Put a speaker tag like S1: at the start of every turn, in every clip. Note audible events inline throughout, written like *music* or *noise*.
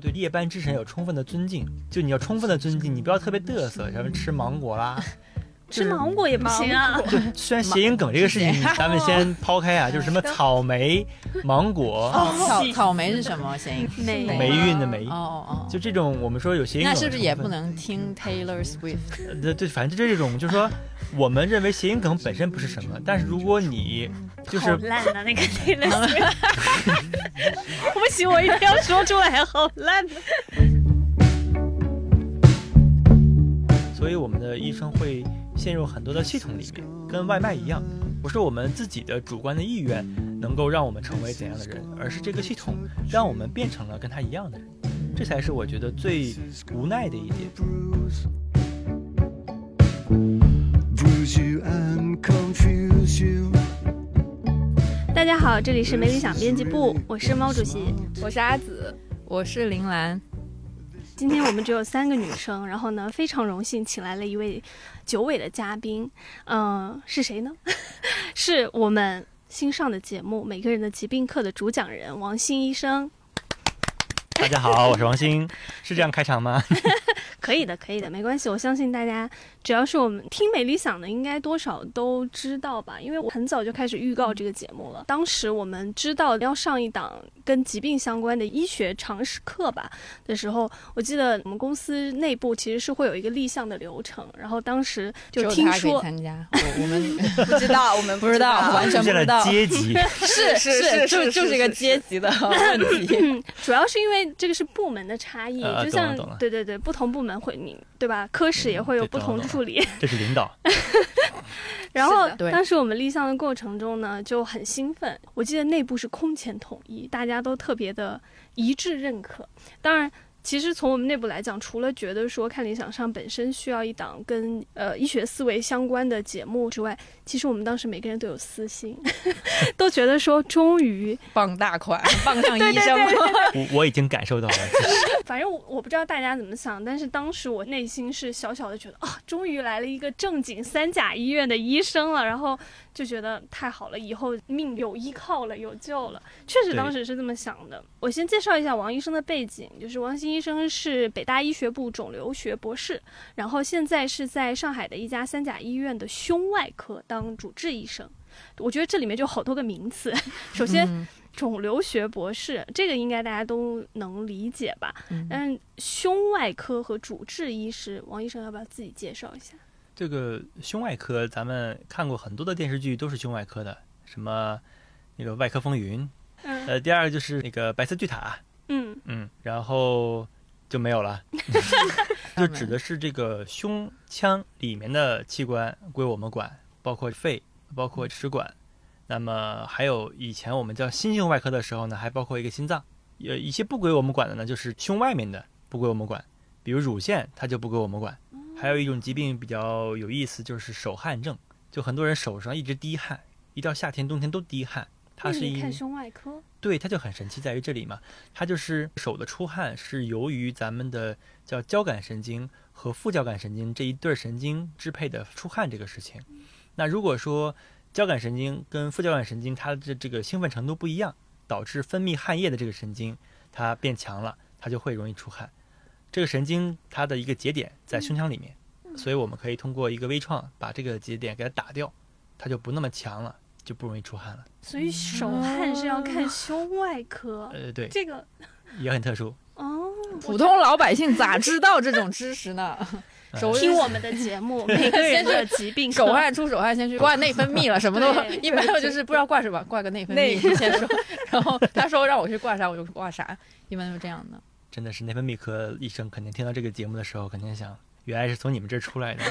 S1: 对夜班之神有充分的尊敬，就你要充分的尊敬，你不要特别嘚瑟，什么吃芒果啦。
S2: 吃芒果也不行啊。
S1: 虽然谐音梗这个事情，咱们先抛开啊，*laughs* 就是什么草莓、芒果、
S3: 草草莓是什么谐音？*laughs*
S2: 梅
S1: 霉运的霉
S3: 哦，哦哦，
S1: 就这种我们说有谐音梗
S3: 那是不是也不能听 Taylor Swift？
S1: 呃？对对，反正就这种，就是说我们认为谐音梗本身不是什么，但是如果你就是
S2: 烂的那个 *laughs* Taylor Swift，不行，我一定要说出来，好烂的。
S1: 所以我们的医生会陷入很多的系统里面，跟外卖一样，不是我们自己的主观的意愿能够让我们成为怎样的人，而是这个系统让我们变成了跟他一样的人，这才是我觉得最无奈的一点。
S2: 大家好，这里是没理想编辑部，我是毛主席。
S4: 我是阿紫，
S3: 我是林兰，
S2: 今天我们只有三个女生，然后呢，非常荣幸请来了一位九尾的嘉宾，嗯、是谁呢？*laughs* 是我们新上的节目《每个人的疾病课》的主讲人王鑫医生。
S1: 大家好，我是王鑫，是这样开场吗？*laughs*
S2: 可以的，可以的，没关系。我相信大家，只要是我们听美理想的，应该多少都知道吧？因为我很早就开始预告这个节目了。当时我们知道要上一档跟疾病相关的医学常识课吧的时候，我记得我们公司内部其实是会有一个立项的流程，然后当时就听说，
S3: 参加，我我们 *laughs*
S4: 不知道，我们 *laughs*
S3: 不知道完全
S1: 出现了
S3: 不知道
S1: 阶级，
S3: 是
S4: 是 *laughs* 是
S3: 就就是一个阶级的问题。
S2: 嗯，主要是因为这个是部门的差异，
S1: 呃
S2: 就像对对对，不同部门会你对吧？科室也会有不同处理。*laughs*
S1: 这是领导。*laughs*
S2: 然后当时我们立项的过程中呢，就很兴奋。我记得内部是空前统一，大家都特别的一致认可。当然。其实从我们内部来讲，除了觉得说看理想上本身需要一档跟呃医学思维相关的节目之外，其实我们当时每个人都有私心，*laughs* 都觉得说终于
S3: 傍大款，*laughs* 傍上医生了，
S1: 我我已经感受到了，*laughs*
S2: 反正我我不知道大家怎么想，但是当时我内心是小小的觉得啊，终于来了一个正经三甲医院的医生了，然后就觉得太好了，以后命有依靠了，有救了。确实当时是这么想的。我先介绍一下王医生的背景，就是王鑫医生是北大医学部肿瘤学博士，然后现在是在上海的一家三甲医院的胸外科当主治医生。我觉得这里面就好多个名词，首先。
S3: 嗯
S2: 肿瘤学博士，这个应该大家都能理解吧？
S3: 嗯
S2: 但胸外科和主治医师，王医生要不要自己介绍一下？
S1: 这个胸外科，咱们看过很多的电视剧，都是胸外科的，什么那个《外科风云》，
S2: 嗯
S1: 呃，第二个就是那个《白色巨塔》，
S2: 嗯。
S1: 嗯，然后就没有了，*laughs* 就指的是这个胸腔里面的器官归我们管，包括肺，包括食管，那么还有以前我们叫心胸外科的时候呢，还包括一个心脏，有一些不归我们管的呢，就是胸外面的不归我们管，比如乳腺它就不归我们管，还有一种疾病比较有意思，就是手汗症，就很多人手上一直滴汗，一到夏天冬天都滴汗，它是一
S2: 看胸外科？
S1: 对，它就很神奇在于这里嘛，它就是手的出汗是由于咱们的叫交感神经和副交感神经这一对儿神经支配的出汗这个事情。那如果说交感神经跟副交感神经它的这个兴奋程度不一样，导致分泌汗液的这个神经它变强了，它就会容易出汗。这个神经它的一个节点在胸腔里面，所以我们可以通过一个微创把这个节点给它打掉，它就不那么强了，就不容易出汗了。
S2: 所以手汗是要看胸外科。
S1: 呃，对，
S2: 这个 *laughs*
S1: 也很特殊。
S2: 哦，
S3: 普通老百姓咋知道这种知识呢？手 *laughs*
S2: 听我们的节目，*laughs* 每个人的疾病
S3: 手汗出手汗，先去挂内分泌了，什么都一般就是不知道挂什么，挂个内分
S4: 内
S3: 泌先说，然后他说让我去挂啥，我就挂啥，一般都是这样的。
S1: 真的是内分泌科医生肯定听到这个节目的时候，肯定想，原来是从你们这儿出来的，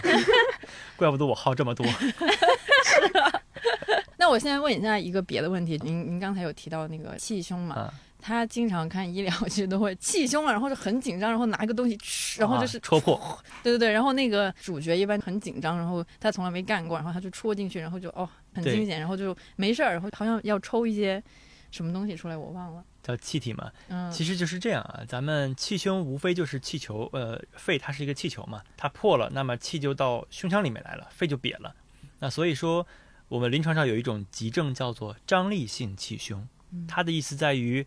S1: *laughs* 怪不得我号这么多。*laughs* *laughs*
S3: 那我现在问一下一个别的问题，您您刚才有提到那个气胸嘛？
S1: 啊，
S3: 他经常看医疗，剧都会气胸了，然后就很紧张，然后拿一个东西吃，然后就是
S1: 啊戳破，
S3: 对对对，然后那个主角一般很紧张，然后他从来没干过，然后他就戳进去，然后就哦很惊险，然后就没事儿，然后好像要抽一些什么东西出来，我忘了。
S1: 叫气体嘛。
S3: 嗯，
S1: 其实就是这样啊，咱们气胸无非就是气球，呃，肺它是一个气球嘛，它破了，那么气就到胸腔里面来了，肺就瘪了。那所以说，我们临床上有一种急症叫做张力性气胸，它的意思在于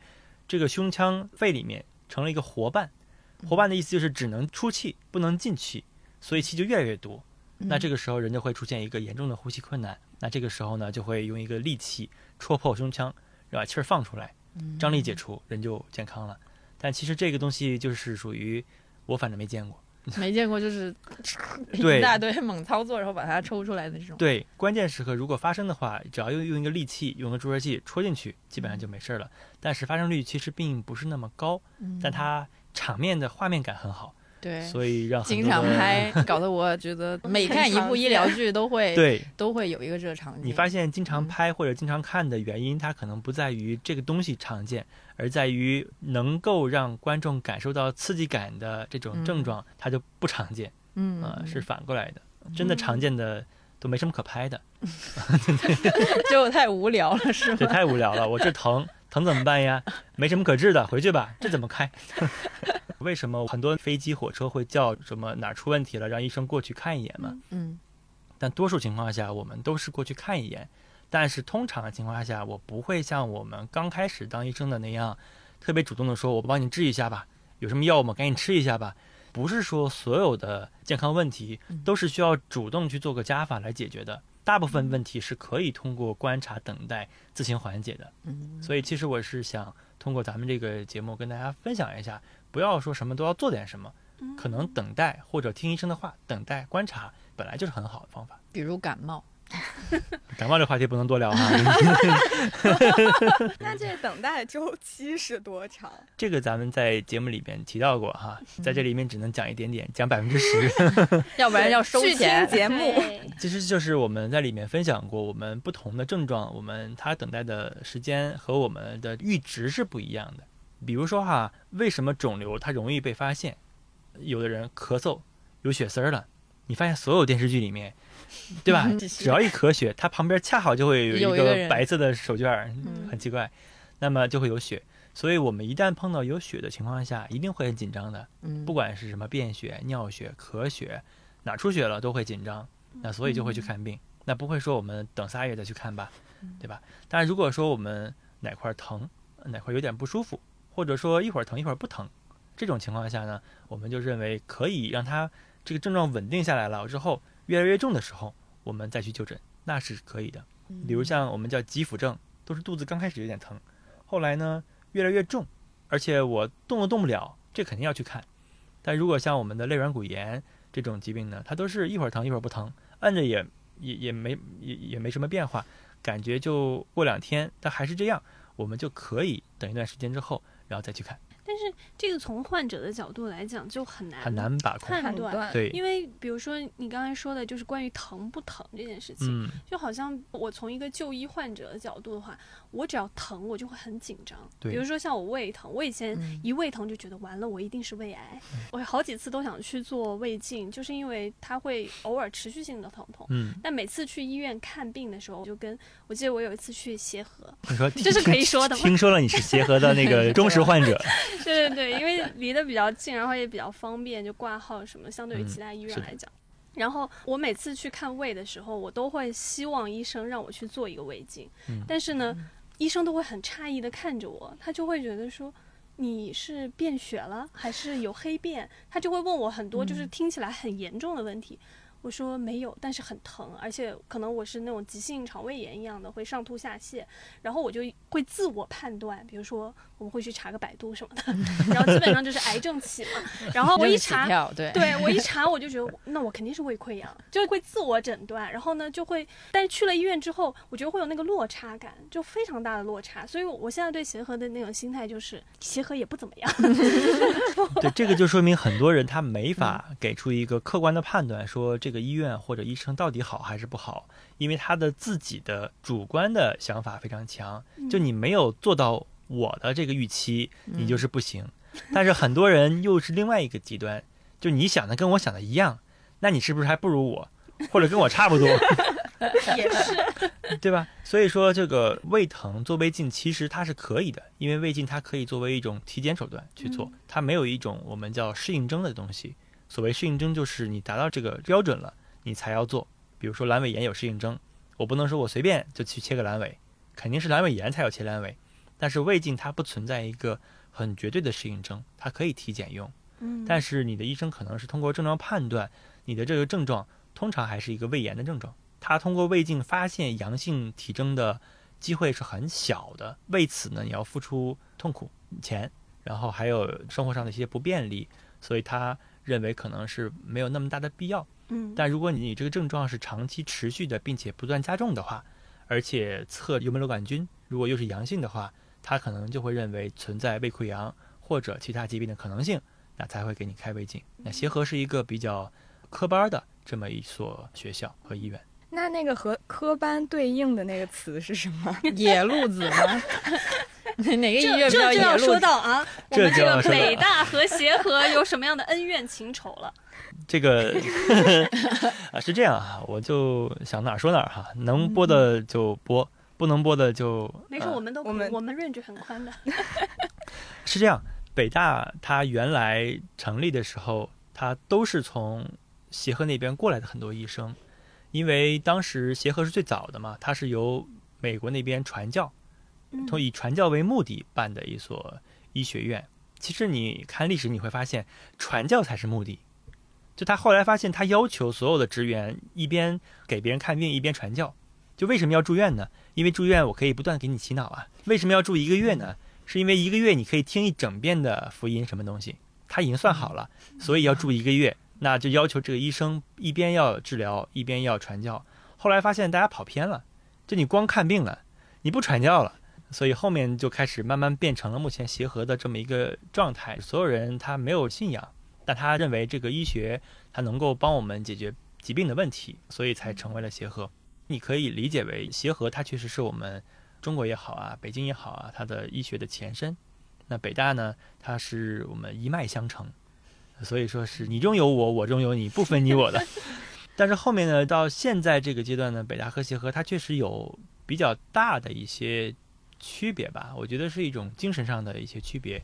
S1: 这个胸腔肺里面成了一个活瓣，活瓣的意思就是只能出气不能进气，所以气就越来越多。那这
S3: 个
S1: 个时候人就会出现一个严重的呼吸困难。那这个时候呢，就会用一个利器戳破胸腔，把气儿放出来，张力解除，人就健康了。但其实这个东西就是属于我反正没见过。
S3: 没见过，就是 *laughs* 一大堆猛操作，然后把它抽出来的这种。
S1: 对，关键时刻如果发生的话，只要用用一个利器，用个注射器戳进去，基本上就没事儿了。但是发生率其实并不是那么高，
S3: 嗯，
S1: 但它场面的画面感很好，
S3: 对
S1: 所以让很
S3: 经常
S1: 多人
S3: 拍，搞得我觉得 *laughs* 每看一部医疗剧都会
S1: 对。
S3: 都会有一个这个场景。
S1: 你发现经常
S3: 嗯
S1: 拍或者经常看的原因，它可能不在于这个东西常见，而在于能够让观众感受到刺激感的这种症状，它就不常见
S3: 嗯
S1: 啊、是反过来的。真的常见的都没什么可拍的 *laughs* *laughs*
S3: 就太无聊了，是
S1: 这
S3: 吗？
S1: 太无聊了。我这疼疼怎么办呀？没什么可治的，回去吧。这怎么开？为什么很多飞机、火车会叫什么哪儿出问题了，让医生过去看一眼嘛？
S3: 嗯
S1: 但多数情况下，我们都是过去看一眼。但是通常的情况下，我不会像我们刚开始当医生的那样，特别主动的说：“我帮你治一下吧，有什么药吗？赶紧吃一下吧。”不是说所有的健康问题都是需要主动去做个加法来解决的，大部分问题是可以通过观察、等待自行缓解的。
S3: 嗯
S1: 所以其实我是想通过咱们这个节目跟大家分享一下，不要说什么都要做点什么，可能等待或者听医生的话，等待观察本来就是很好的方法。
S3: 比如感冒，*laughs*
S1: 感冒这话题不能多聊哈，*laughs*
S4: 那这等待周期是多长？
S1: 这个咱们在节目里边提到过哈，在这里面只能讲一点点，讲百分之十。*laughs*
S3: 要不然要收
S4: 去
S3: 钱。
S4: 节目，
S1: 其实就是我们在里面分享过，我们不同的症状，我们它等待的时间和我们的阈值是不一样的。比如说哈，为什么肿瘤它容易被发现？有的人咳嗽有血丝儿了，你发现所有电视剧里面，*laughs* 对吧？只要一咳血，它旁边恰好就会有一个白色的手绢儿，
S2: 嗯
S1: 很奇怪，那么就会有血。所以我们一旦碰到有血的情况下，一定会很紧张的。
S3: 嗯
S1: 不管是什么便血、尿血、咳血，哪出血了都会紧张，那所以就会去看病。那不会说我们等仨月再去看吧，对吧？但是如果说我们哪块儿疼，哪块儿有点不舒服，或者说一会儿疼一会儿不疼，这种情况下呢，我们就认为可以让它这个症状稳定下来了之后，越来越重的时候，我们再去就诊，那是可以的。比如像我们叫急腹症，都是肚子刚开始有点疼，后来呢越来越重，而且我动都动不了，这肯定要去看。但如果像我们的肋软骨炎这种疾病呢，它都是一会儿疼一会儿不疼，按着也也也没也也没什么变化，感觉就过两天，它还是这样，我们就可以等一段时间之后，不要再去看，
S2: 但是这个从患者的角度来讲就很难
S1: 很难把控。
S2: 判断，
S1: 对，
S2: 因为比如说你刚才说的就是关于疼不疼这件事情，
S1: 嗯，
S2: 就好像我从一个就医患者的角度的话，我只要疼我就会很紧张。
S1: 对。
S2: 比如说像我胃疼，我以前
S3: 嗯。
S2: 一胃疼就觉得完了，我一定是胃癌，我好几次都想去做胃镜，就是因为它会偶尔持续性的疼痛。
S1: 嗯，
S2: 但每次去医院看病的时候，我就跟我记得我有一次去协和，*laughs*
S1: 你说
S2: 这是可以说的吗？
S1: 听说了你是协和的那个忠实患者，*laughs* *laughs* *laughs*
S2: 对对对，因为离得比较近，然后也比较方便，就挂号什么，相对于
S1: 嗯
S2: 其他医院来讲。然后我每次去看胃的时候，我都会希望医生让我去做一个胃镜，
S1: 嗯
S2: 但是呢，医生都会很诧异的看着我，他就会觉得说。你是便血了，还是有黑便？他就会问我很多就是听起来很严重的问题。我说没有，但是很疼，而且可能我是那种急性肠胃炎一样的，会上吐下泻。然后我就会自我判断，比如说我们会去查个百度什么的，*laughs* 然后基本上就是癌症起嘛。*laughs* 然后我一查，
S3: 对，
S2: 对我一查我就觉得那我肯定是胃溃疡，就会自我诊断，然后呢就会，但是去了医院之后，我觉得会有那个落差感，就非常大的落差。所以我现在对协和的那种心态就是协和也不怎么样。*laughs*
S1: 对，这个就说明很多人他没法给出一个客观的判断，说这个医院或者医生到底好还是不好，因为他的自己的主观的想法非常强，就你没有做到我的这个预期，你就是不行。但是很多人又是另外一个极端，就你想的跟我想的一样，那你是不是还不如我，或者跟我差不多？*laughs*
S2: 也是，
S1: 对吧？所以说，这个胃疼做胃镜其实它是可以的，因为胃镜它可以作为一种体检手段去做，它没有一种我们叫适应症的东西。所谓适应症，就是你达到这个标准了，你才要做。比如说阑尾炎有适应症，我不能说我随便就去切个阑尾，肯定是阑尾炎才有切阑尾。但是胃镜它不存在一个很绝对的适应症，它可以体检用。
S2: 嗯
S1: 但是你的医生可能是通过症状判断，你的这个症状通常还是一个胃炎的症状。他通过胃镜发现阳性体征的机会是很小的，为此呢，你要付出痛苦、钱，然后还有生活上的一些不便利，所以他认为可能是没有那么大的必要。
S2: 嗯
S1: 但如果你这个症状是长期持续的，并且不断加重的话，而且测幽门螺杆菌如果又是阳性的话，他可能就会认为存在胃溃疡或者其他疾病的可能性，那才会给你开胃镜。那协和是一个比较科班的这么一所学校和医院。
S4: 那那个和科班对应的那个词是什么？
S3: 野路子吗？*laughs* 哪个医
S2: 这
S3: 院比较 *laughs*
S2: 这就要说？到啊，我
S1: 这
S2: 们这个北大和协和有什么样的恩怨情仇了？*laughs*
S1: 这个啊是这样啊，我就想哪儿说哪儿哈，能播的就播，不能播的就
S2: 没事，
S1: 呃
S2: 我们都
S4: 我们
S2: 我们 range 很宽的。
S1: 是这样，北大它原来成立的时候，它都是从协和那边过来的很多医生，因为当时协和是最早的嘛，它是由美国那边传教，
S2: 嗯
S1: 从以传教为目的办的一所医学院。其实你看历史，你会发现传教才是目的。就他后来发现，他要求所有的职员一边给别人看病，一边传教。就为什么要住院呢？因为住院我可以不断给你洗脑啊。为什么要住一个月呢？是因为一个月你可以听一整遍的福音什么东西，他已经算好了，所以要住一个月。那就要求这个医生一边要治疗，一边要传教。后来发现大家跑偏了，就你光看病了，你不传教了，所以后面就开始慢慢变成了目前协和的这么一个状态。所有人他没有信仰，但他认为这个医学它能够帮我们解决疾病的问题，所以才成为了协和。你可以理解为协和它确实是我们中国也好啊，北京也好啊，它的医学的前身。那北大呢，它是我们一脉相承，所以说是你中有我，我中有你，不分你我的。*laughs* 但是后面呢，到现在这个阶段呢，北大和协和它确实有比较大的一些区别吧，我觉得是一种精神上的一些区别。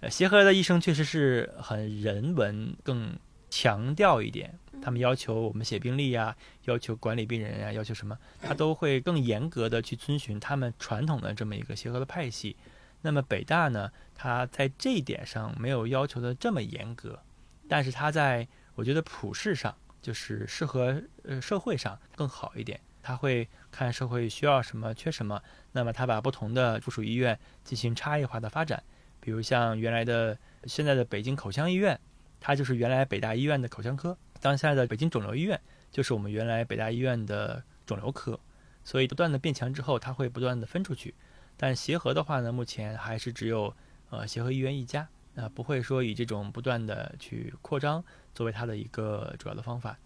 S1: 呃，协和的医生确实是很人文，更强调一点，他们要求我们写病历呀、要求管理病人呀、要求什么，他都会更严格的去遵循他们传统的这么一个协和的派系。那么北大呢，他在这一点上没有要求的这么严格，但是他在我觉得普世上，就是适合呃社会上更好一点。他会看社会需要什么、缺什么，那么他把不同的附属医院进行差异化的发展。比如像原来的现在的北京口腔医院，它就是原来北大医院的口腔科；当下的北京肿瘤医院，就是我们原来北大医院的肿瘤科。所以不断的变强之后，它会不断的分出去。但协和的话呢，目前还是只有呃协和医院一家，那、不会说以这种不断的去扩张作为它的一个主要的方法。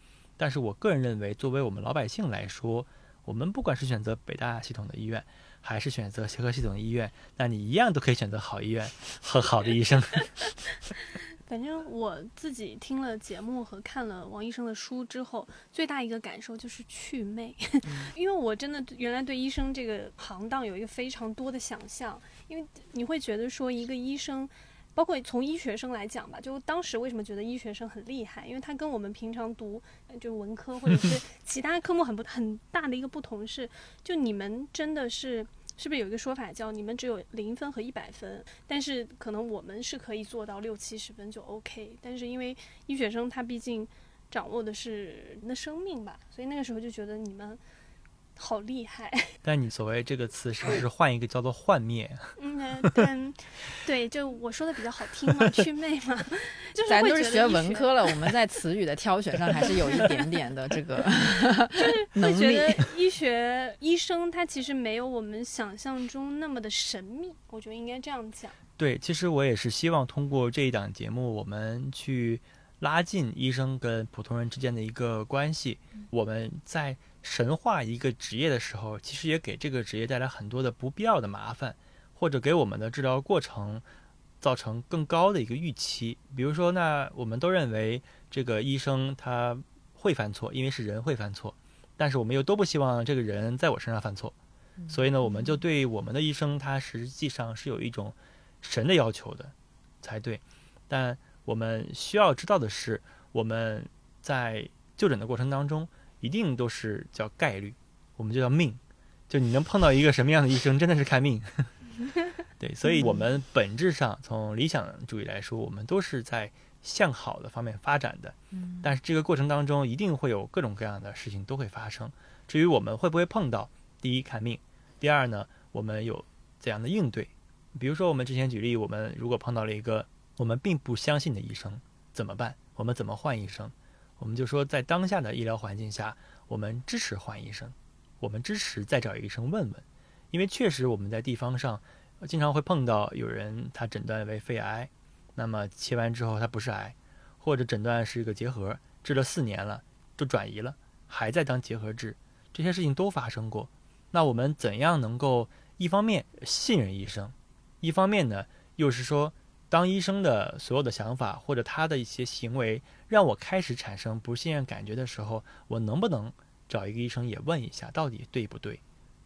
S1: 但是我个人认为，作为我们老百姓来说，我们不管是选择北大系统的医院，还是选择协和系统的医院，那你一样都可以选择好医院和好的医生。*laughs*
S2: 反正我自己听了节目和看了王医生的书之后，最大一个感受就是祛魅，*laughs* 因为我真的原来对医生这个行当有一个非常多的想象，因为你会觉得说一个医生。包括从医学生来讲吧，就当时为什么觉得医学生很厉害，因为他跟我们平常读呃就文科或者是 *laughs* 其他科目很不很大的一个不同是，就你们真的是是不是有一个说法叫你们只有零分和一百分，但是可能我们是可以做到六七十分就 OK，但是因为医学生他毕竟掌握的是人的生命吧，所以那个时候就觉得你们好厉害。*laughs*
S1: 但你所谓这个词是不是换一个叫做幻灭？
S2: 嗯，呃但对，就我说的比较好听嘛，祛魅嘛，*laughs* 就是会
S3: 咱都是学
S2: 觉得医
S3: 文科了，我们在词语的挑选上还是有一点点的这个 *laughs*
S2: 会
S3: 能力。
S2: 觉得医学医生他其实没有我们想象中那么的神秘，我觉得应该这样讲。
S1: 对，其实我也是希望通过这一档节目，我们去拉近医生跟普通人之间的一个关系。我们在神化一个职业的时候，其实也给这个职业带来很多的不必要的麻烦，或者给我们的治疗过程造成更高的一个预期。比如说，那我们都认为这个医生他会犯错，因为是人会犯错，但是我们又都不希望这个人在我身上犯错，所以呢，我们就对我们的医生他实际上是有一种神的要求的才对。但我们需要知道的是，我们在就诊的过程当中，一定都是叫概率，我们就叫命。就你能碰到一个什么样的医生，真的是看命。*laughs* 对，所以我们本质上从理想主义来说，我们都是在向好的方面发展的。
S3: 嗯
S1: 但是这个过程当中，一定会有各种各样的事情都会发生。至于我们会不会碰到，第一看命，第二呢，我们有怎样的应对？比如说我们之前举例，我们如果碰到了一个我们并不相信的医生，怎么办？我们怎么换医生？我们就说，在当下的医疗环境下，我们支持换医生，我们支持再找医生问问，因为确实我们在地方上经常会碰到有人他诊断为肺癌，那么切完之后他不是癌，或者诊断是一个结核，治了四年了，都转移了，还在当结核治，这些事情都发生过。那我们怎样能够一方面信任医生，一方面呢又是说，当医生的所有的想法或者他的一些行为让我开始产生不信任感觉的时候，我能不能找一个医生也问一下到底对不对？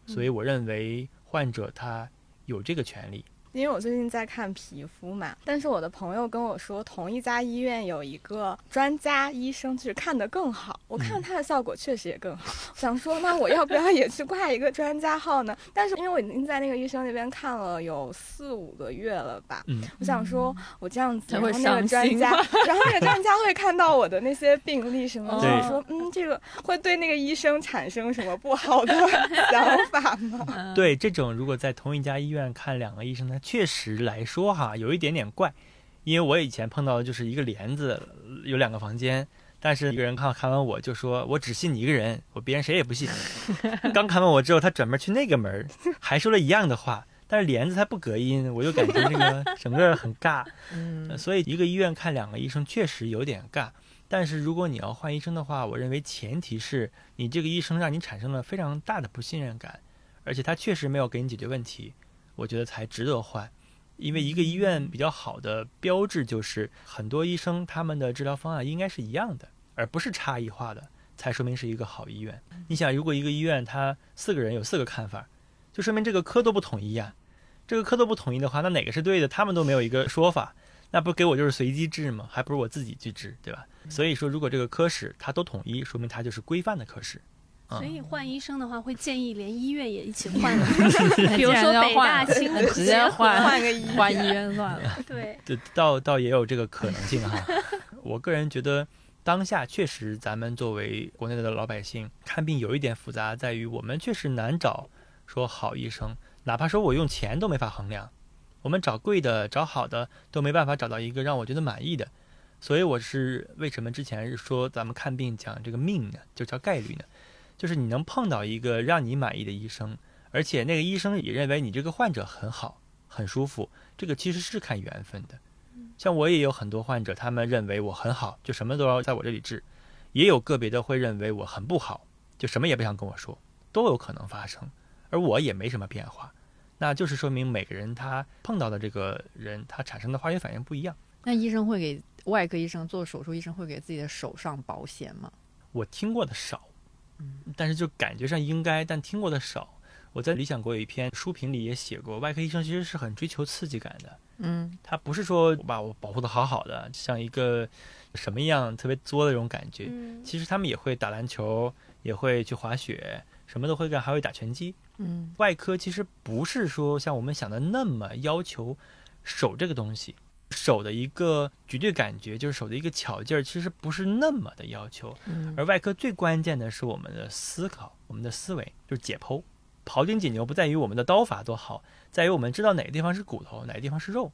S1: 所以我认为患者他有这个权利。
S4: 因为我最近在看皮肤嘛，但是我的朋友跟我说，同一家医院有一个专家医生，就是看得更好。我看他的效果确实也更好，*laughs* 想说那我要不要也去挂一个专家号呢？但是因为我已经在那个医生那边看了有四五个月了吧，
S1: 嗯，
S4: 我想说我这样子，
S3: 才会
S4: 然后那个专家，然后那个专家会看到我的那些病历什么的，
S1: 对
S4: 想说嗯，这个会对那个医生产生什么不好的 *laughs* 想法吗？
S3: 嗯，
S1: 对，这种如果在同一家医院看两个医生呢，确实来说哈，有一点点怪。因为我以前碰到的就是一个帘子有两个房间，但是一个人看看完我就说我只信你一个人，我别人谁也不信。刚看完我之后，他转门去那个门儿，还说了一样的话，但是帘子它不隔音，我就感觉这个 *laughs* 整个很尬。
S3: 嗯
S1: 呃所以一个医院看两个医生确实有点尬。但是如果你要换医生的话，我认为前提是你这个医生让你产生了非常大的不信任感，而且他确实没有给你解决问题，我觉得才值得换。因为一个医院比较好的标志就是很多医生他们的治疗方案应该是一样的，而不是差异化的，才说明是一个好医院。你想，如果一个医院他四个人有四个看法，就说明这个科都不统一呀、这个科都不统一的话，那哪个是对的？他们都没有一个说法，那不给我就是随机治吗？还不如我自己去治，对吧？所以说，如果这个科室它都统一，说明它就是规范的科室。嗯
S2: 所以换医生的话，会建议连医院也一起换了，
S3: 比 *laughs* *laughs*
S2: 比如说北大、清华
S3: 直接换
S4: 换个医院
S3: 换医院算了。*laughs*
S2: 对，
S1: 对，倒倒也有这个可能性哈。我个人觉得，当下确实咱们作为国内的老百姓看病有一点复杂，在于我们确实难找说好医生，哪怕说我用钱都没法衡量，我们找贵的、找好的都没办法找到一个让我觉得满意的。所以我是为什么之前说咱们看病讲这个命呢，就叫概率呢？就是你能碰到一个让你满意的医生，而且那个医生也认为你这个患者很好、很舒服，这个其实是看缘分的。像我也有很多患者，他们认为我很好，就什么都要在我这里治；也有个别的会认为我很不好，就什么也不想跟我说，都有可能发生。而我也没什么变化，那就是说明每个人他碰到的这个人，他产生的化学反应不一样。
S3: 那医生会给外科医生做手术，医生会给自己的手上保险吗？
S1: 我听过的少，但是就感觉上应该，但听过的少。我在理想国有一篇书评里也写过，外科医生其实是很追求刺激感的。
S3: 嗯
S1: 他不是说把我保护的好好的，像一个什么样特别作的那种感觉。
S2: 嗯，
S1: 其实他们也会打篮球，也会去滑雪，什么都会干，还会打拳击。
S3: 嗯
S1: 外科其实不是说像我们想的那么要求手这个东西，手的一个绝对感觉，就是手的一个巧劲儿，其实不是那么的要求。
S3: 嗯
S1: 而外科最关键的是我们的思考，我们的思维，就是解剖。庖丁解牛不在于我们的刀法多好，在于我们知道哪个地方是骨头，哪个地方是肉，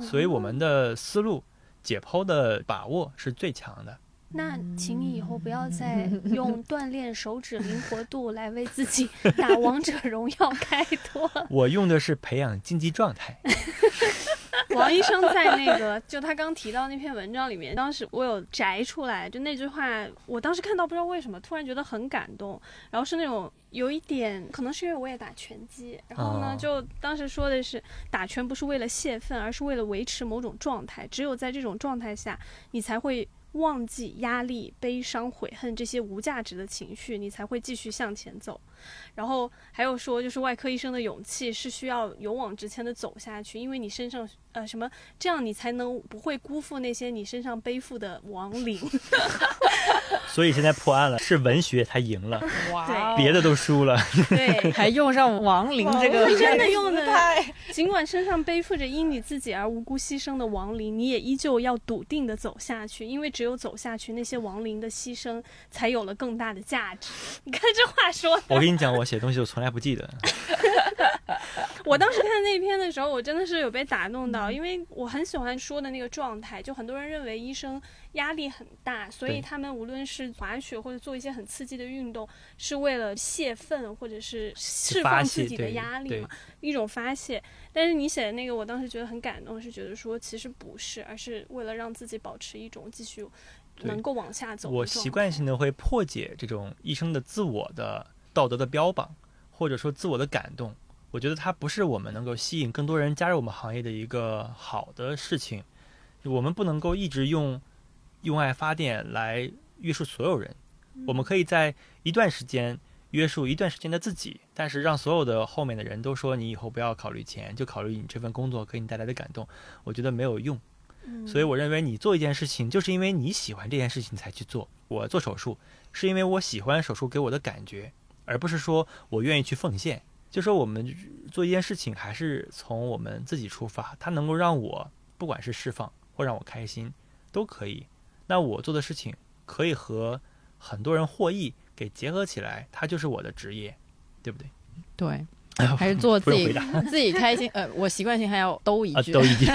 S1: 所以我们的思路、解剖的把握是最强的。
S2: 那请你以后不要再用 *laughs* 锻炼手指灵活度来为自己打王者荣耀开脱。*laughs*
S1: 我用的是培养竞技状态。*laughs* *laughs*
S2: 王医生在那个就他刚提到那篇文章里面，当时我有摘出来，就那句话，我当时看到不知道为什么，突然觉得很感动，然后是那种有一点，可能是因为我也打拳击，然后呢，
S1: 哦
S2: 就当时说的是打拳不是为了泄愤，而是为了维持某种状态，只有在这种状态下，你才会。忘记压力、悲伤、悔恨这些无价值的情绪，你才会继续向前走。然后还有说，就是外科医生的勇气是需要勇往直前的走下去，因为你身上呃什么，这样你才能不会辜负那些你身上背负的亡灵。*laughs*
S1: 所以现在破案了，是文学他赢了，
S3: 哇
S1: 别的都输了。
S2: 对，*laughs*
S3: 还用上亡灵这个
S2: 是真的用的
S3: 太
S2: 尽管身上背负着因你自己而无辜牺牲的亡灵，你也依旧要笃定的走下去，因为只有走下去，那些亡灵的牺牲才有了更大的价值。你看这话说的，
S1: 我跟你讲，我写东西我从来不记得，*laughs*
S2: 我当时看那篇的时候，我真的是有被打动到，因为我很喜欢说的那个状态，就很多人认为医生压力很大，所以他们无论是滑雪或者做一些很刺激的运动，是为了泄愤或者是释放自己的压力嘛，一种发泄。但是你写的那个，我当时觉得很感动，是觉得说其实不是，而是为了让自己保持一种继续能够往下走
S1: 我习惯性的会破解这种医生的自我的道德的标榜，或者说自我的感动。我觉得它不是我们能够吸引更多人加入我们行业的一个好的事情。我们不能够一直用用爱发电来约束所有人。我们可以在一段时间约束一段时间的自己，但是让所有的后面的人都说你以后不要考虑钱，就考虑你这份工作给你带来的感动。我觉得没有用。
S2: 嗯
S1: 所以我认为你做一件事情，就是因为你喜欢这件事情才去做。我做手术，是因为我喜欢手术给我的感觉，而不是说我愿意去奉献。就说我们做一件事情，还是从我们自己出发，它能够让我不管是释放或让我开心，都可以。那我做的事情可以和很多人获益给结合起来，它就是我的职业，对不对？
S3: 对，*laughs* 还是做自己自己开心。呃，我习惯性还要兜一
S1: 啊，
S3: 句，
S1: 都已经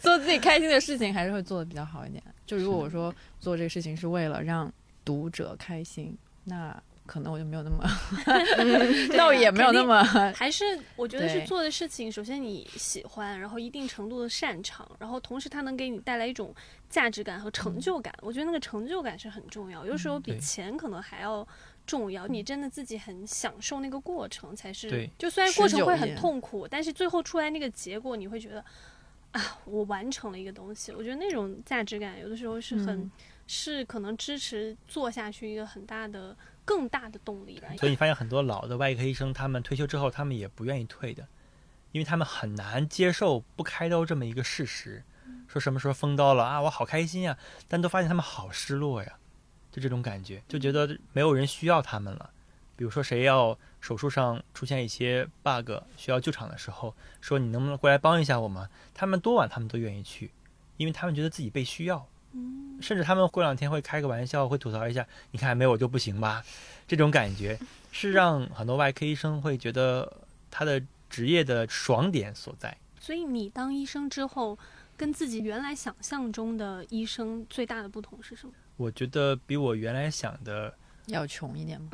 S3: 做自己开心的事情，还是会做的比较好一点。就如果我说做这个事情是为了让读者开心，那可能我就没有那么，*laughs*
S2: 对啊
S3: 那我也没有那么 *laughs*
S2: 还是我觉得是做的事情，首先你喜欢，然后一定程度的擅长，然后同时它能给你带来一种价值感和成就感。我觉得那个成就感是很重要，有时候比钱可能还要重要。你真的自己很享受那个过程，才是
S1: 对
S2: 就虽然过程会很痛苦，但是最后出来那个结果，你会觉得啊，我完成了一个东西。我觉得那种价值感有的时候是很、
S3: 嗯
S2: 是可能支持做下去一个很大的、更大的动力吧。
S1: 所以你发现很多老的外科医生，他们退休之后，他们也不愿意退的，因为他们很难接受不开刀这么一个事实。说什么时候封刀了啊，我好开心呀，但都发现他们好失落呀，就这种感觉，就觉得没有人需要他们了。比如说谁要手术上出现一些 bug 需要救场的时候，说你能不能过来帮一下我们？他们多晚他们都愿意去，因为他们觉得自己被需要。甚至他们过两天会开个玩笑，会吐槽一下，你看没我就不行吧？这种感觉 *laughs* 是让很多外科医生会觉得他的职业的爽点所在。
S2: 所以你当医生之后，跟自己原来想象中的医生最大的不同是什么？
S1: 我觉得比我原来想的，
S3: 要穷一点嘛。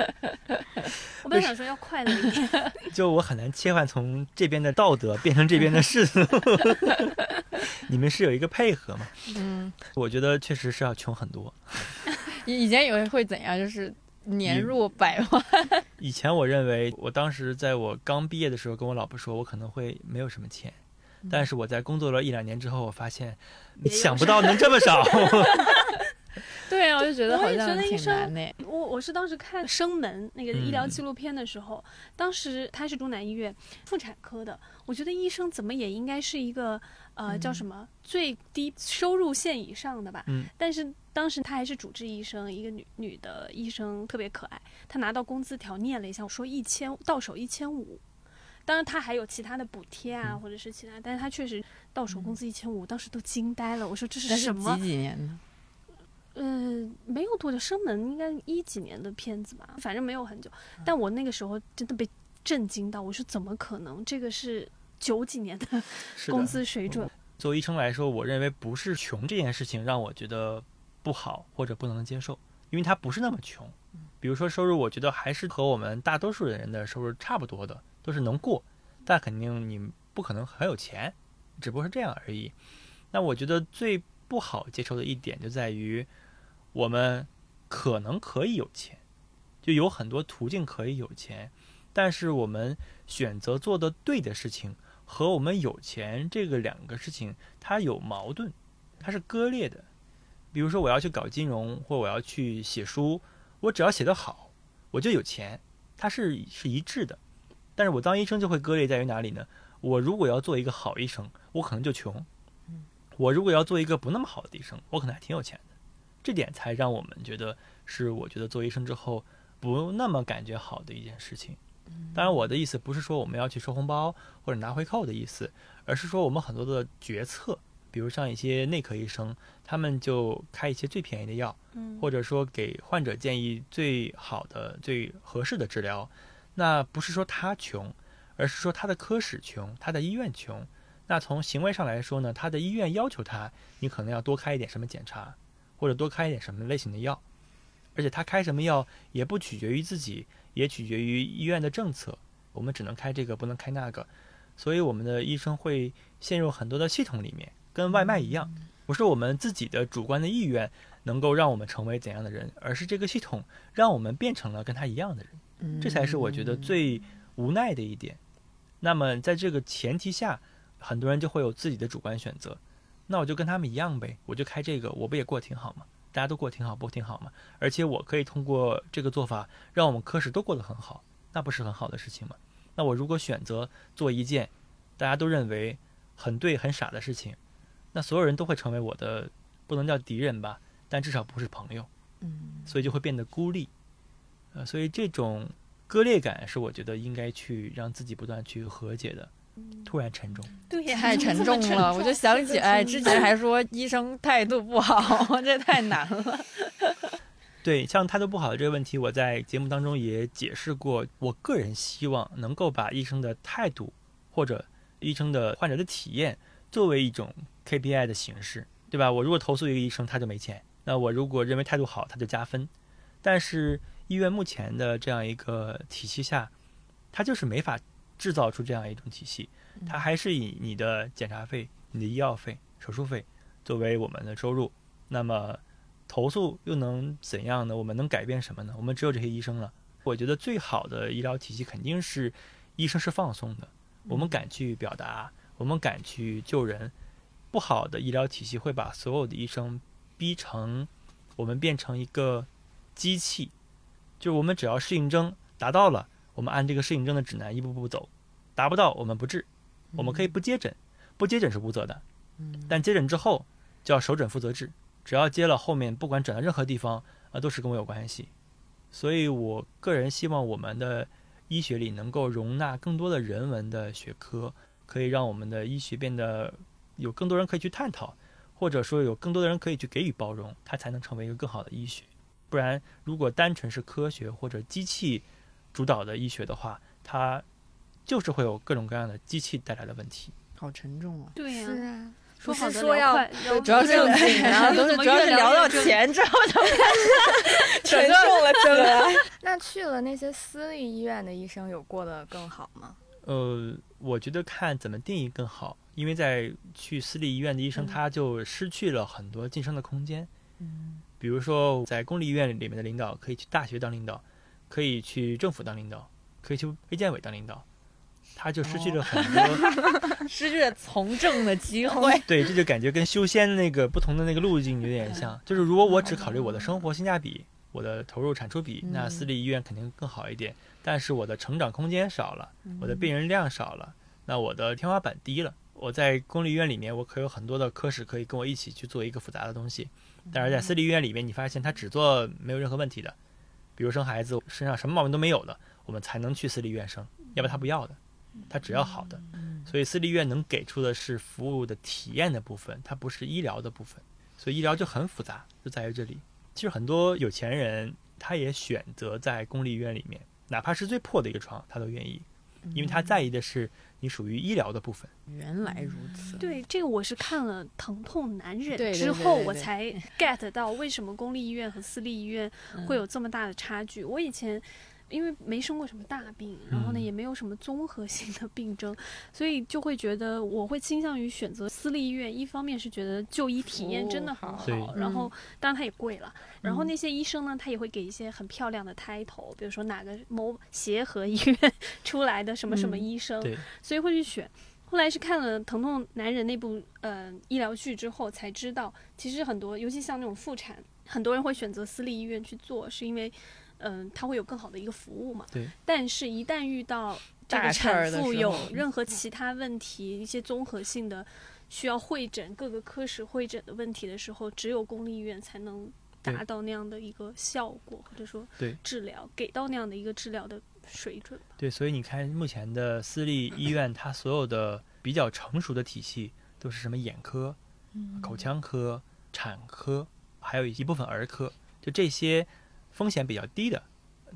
S3: *laughs*
S2: 我本来想说要快乐一点，*laughs*
S1: 就我很难切换从这边的道德变成这边的世俗。*laughs* 你们是有一个配合嘛？
S3: 嗯，
S1: 我觉得确实是要穷很多。
S3: 以以前以为会怎样，就是年入百万。
S1: 以前我认为，我当时在我刚毕业的时候，跟我老婆说，我可能会没有什么钱。但是我在工作了一两年之后，我发现，
S2: 也有
S1: 想不到能这么少。
S3: 对啊，我就觉得
S2: 我也觉
S3: 好像挺
S2: 得医生
S3: 难呢。
S2: 我我是当时看《生门》那个医疗
S1: 嗯
S2: 纪录片的时候，当时他是中南医院妇产科的，我觉得医生怎么也应该是一个呃、叫什么最低收入线以上的吧。
S1: 嗯
S2: 但是当时她还是主治医生，一个女女的医生，特别可爱。她拿到工资条念了一下，我说一千到手一千五。当然，他还有其他的补贴啊，
S1: 嗯
S2: 或者是其他，但是他确实到手工资一千五，当时都惊呆了。我说这是什么
S3: 几？几年的？
S2: 呃，没有多久，生门应该一几年的片子吧，反正没有很久。但我那个时候真的被震惊到，我说怎么可能？这个是九几年的工，资水准。
S1: 作为医生来说，我认为不是穷这件事情让我觉得不好或者不能接受，因为他不是那么穷。比如说收入，我觉得还是和我们大多数人的收入差不多的，都是能过，但肯定你不可能很有钱，只不过是这样而已。那我觉得最不好接受的一点就在于，我们可能可以有钱，就有很多途径可以有钱，但是我们选择做的对的事情和我们有钱这个两个事情，它有矛盾，它是割裂的。比如说，我要去搞金融，或我要去写书，我只要写得好，我就有钱，它是是一致的。但是我当医生就会割裂在于哪里呢？我如果要做一个好医生，我可能就穷；我如果要做一个不那么好的医生，我可能还挺有钱的。这点才让我们觉得是我觉得做医生之后不那么感觉好的一件事情。当然，我的意思不是说我们要去收红包或者拿回扣的意思，而是说我们很多的决策，比如像一些内科医生，他们就开一些最便宜的药，
S2: 嗯
S1: 或者说给患者建议最好的、最合适的治疗。那不是说他穷，而是说他的科室穷，他的医院穷。那从行为上来说呢，他的医院要求他，你可能要多开一点什么检查，或者多开一点什么类型的药。而且他开什么药也不取决于自己，也取决于医院的政策。我们只能开这个，不能开那个。所以我们的医生会陷入很多的系统里面，跟外卖一样，不是我们自己的主观的意愿能够让我们成为怎样的人，而是这个系统让我们变成了跟他一样的人。这才是我觉得最无奈的一点。那么在这个前提下，很多人就会有自己的主观选择。那我就跟他们一样呗，我就开这个，我不也过挺好吗？大家都过挺好，不挺好吗？而且我可以通过这个做法，让我们科室都过得很好，那不是很好的事情吗？那我如果选择做一件大家都认为很对、很傻的事情，那所有人都会成为我的，不能叫敌人吧，但至少不是朋友。
S3: 嗯，
S1: 所以就会变得孤立。呃，所以这种割裂感是我觉得应该去让自己不断去和解的。突然沉重，
S2: 对呀，
S3: 太沉重了，我就想起，哎，之前还说医生态度不好，*laughs* 这太难了。*laughs*
S1: 对，像态度不好的这个问题，我在节目当中也解释过。我个人希望能够把医生的态度或者医生的患者的体验作为一种 KPI 的形式，对吧？我如果投诉一个医生，他就没钱；那我如果认为态度好，他就加分。但是医院目前的这样一个体系下，他就是没法制造出这样一种体系，它还是以你的检查费、你的医药费、手术费作为我们的收入。那么投诉又能怎样呢？我们能改变什么呢？我们只有这些医生了。我觉得最好的医疗体系肯定是医生是放松的，我们敢去表达，我们敢去救人。不好的医疗体系会把所有的医生逼成我们变成一个机器，就是我们只要适应症达到了，我们按这个适应症的指南一步步走，达不到我们不治，我们可以不接诊，不接诊是无责的，但接诊之后就要首诊负责制，只要接了后面不管转到任何地方啊、都是跟我有关系，所以我个人希望我们的医学里能够容纳更多的人文的学科，可以让我们的医学变得有更多人可以去探讨，或者说有更多的人可以去给予包容，它才能成为一个更好的医学。不然，如果单纯是科学或者机器主导的医学的话，它就是会有各种各样的机器带来的问题。
S3: 好沉重啊！
S2: 对呀、
S4: 啊，
S2: 说好
S4: 说要 *laughs*
S3: 主要是
S2: 不聊
S3: 紧啊，都是主要是聊到钱之后就 *laughs*
S4: 沉重了，真的。那去了那些私立医院的医生，有过得更好吗？
S1: 呃，我觉得看怎么定义更好，因为在去私立医院的医生，
S3: 嗯
S1: 他就失去了很多晋升的空间。
S3: 嗯
S1: 比如说，在公立医院里面的领导可以去大学当领导，可以去政府当领导，可以去卫健委当领导，他就失去了很多。*laughs*
S3: 失去了从政的机会。*laughs*
S1: 对，这就感觉跟修仙那个不同的那个路径有点像。就是如果我只考虑我的生活性价比，我的投入产出比，那私立医院肯定更好一点。但是我的成长空间少了，我的病人量少了，那我的天花板低了。我在公立医院里面，我可有很多的科室可以跟我一起去做一个复杂的东西。但是在私立医院里面，你发现他只做没有任何问题的，比如生孩子身上什么毛病都没有的，我们才能去私立医院生，要不然他不要的，他只要好的。所以私立医院能给出的是服务的体验的部分，它不是医疗的部分。所以医疗就很复杂，就在于这里。其实很多有钱人他也选择在公立医院里面，哪怕是最破的一个床，他都愿意，因为他在意的是你属于医疗的部分。
S3: 原来如此。
S2: 对，这个我是看了《疼痛男人
S3: 对》对
S2: 之后，
S3: 对对对
S2: 我才 get 到为什么公立医院和私立医院
S3: 嗯
S2: 会有这么大的差距。我以前因为没生过什么大病，然后呢
S1: 嗯
S2: 也没有什么综合性的病症，所以就会觉得我会倾向于选择私立医院。一方面是觉得就医体验真的很好，然后当然它也贵了，然后
S3: 嗯
S2: 那些医生呢，他也会给一些很漂亮的 title，比如说哪个某协和医院 *laughs* 出来的什么什么
S3: 嗯
S2: 医生，
S1: 对，
S2: 所以会去选。后来是看了《疼痛男人》那部呃医疗剧之后，才知道其实很多，尤其像那种妇产很多人会选择私立医院去做，是因为，嗯、它会有更好的一个服务嘛。
S1: 对。
S2: 但是，一旦遇到这个产妇
S3: 的时候
S2: 有任何其他问题，一些综合性的需要会诊各个科室会诊的问题的时候，只有公立医院才能达到那样的一个效果，或者说
S1: 对
S2: 治疗给到那样的一个治疗的水准吧。
S1: 对，所以你看目前的私立医院，它所有的比较成熟的体系都是什么眼科、口腔科、产科，还有一部分儿科，就这些风险比较低的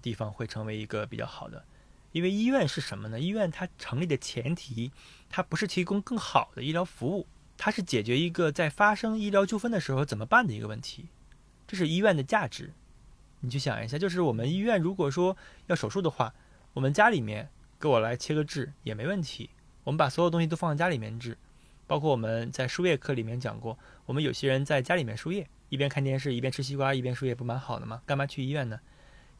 S1: 地方会成为一个比较好的。因为医院是什么呢？医院它成立的前提，它不是提供更好的医疗服务，它是解决一个在发生医疗纠纷的时候怎么办的一个问题，这是医院的价值。你去想一下，就是我们医院如果说要手术的话，我们家里面给我来切个痣也没问题，我们把所有东西都放在家里面治，包括我们在输液科里面讲过，我们有些人在家里面输液，一边看电视一边吃西瓜一边输液，不蛮好的吗？干嘛去医院呢？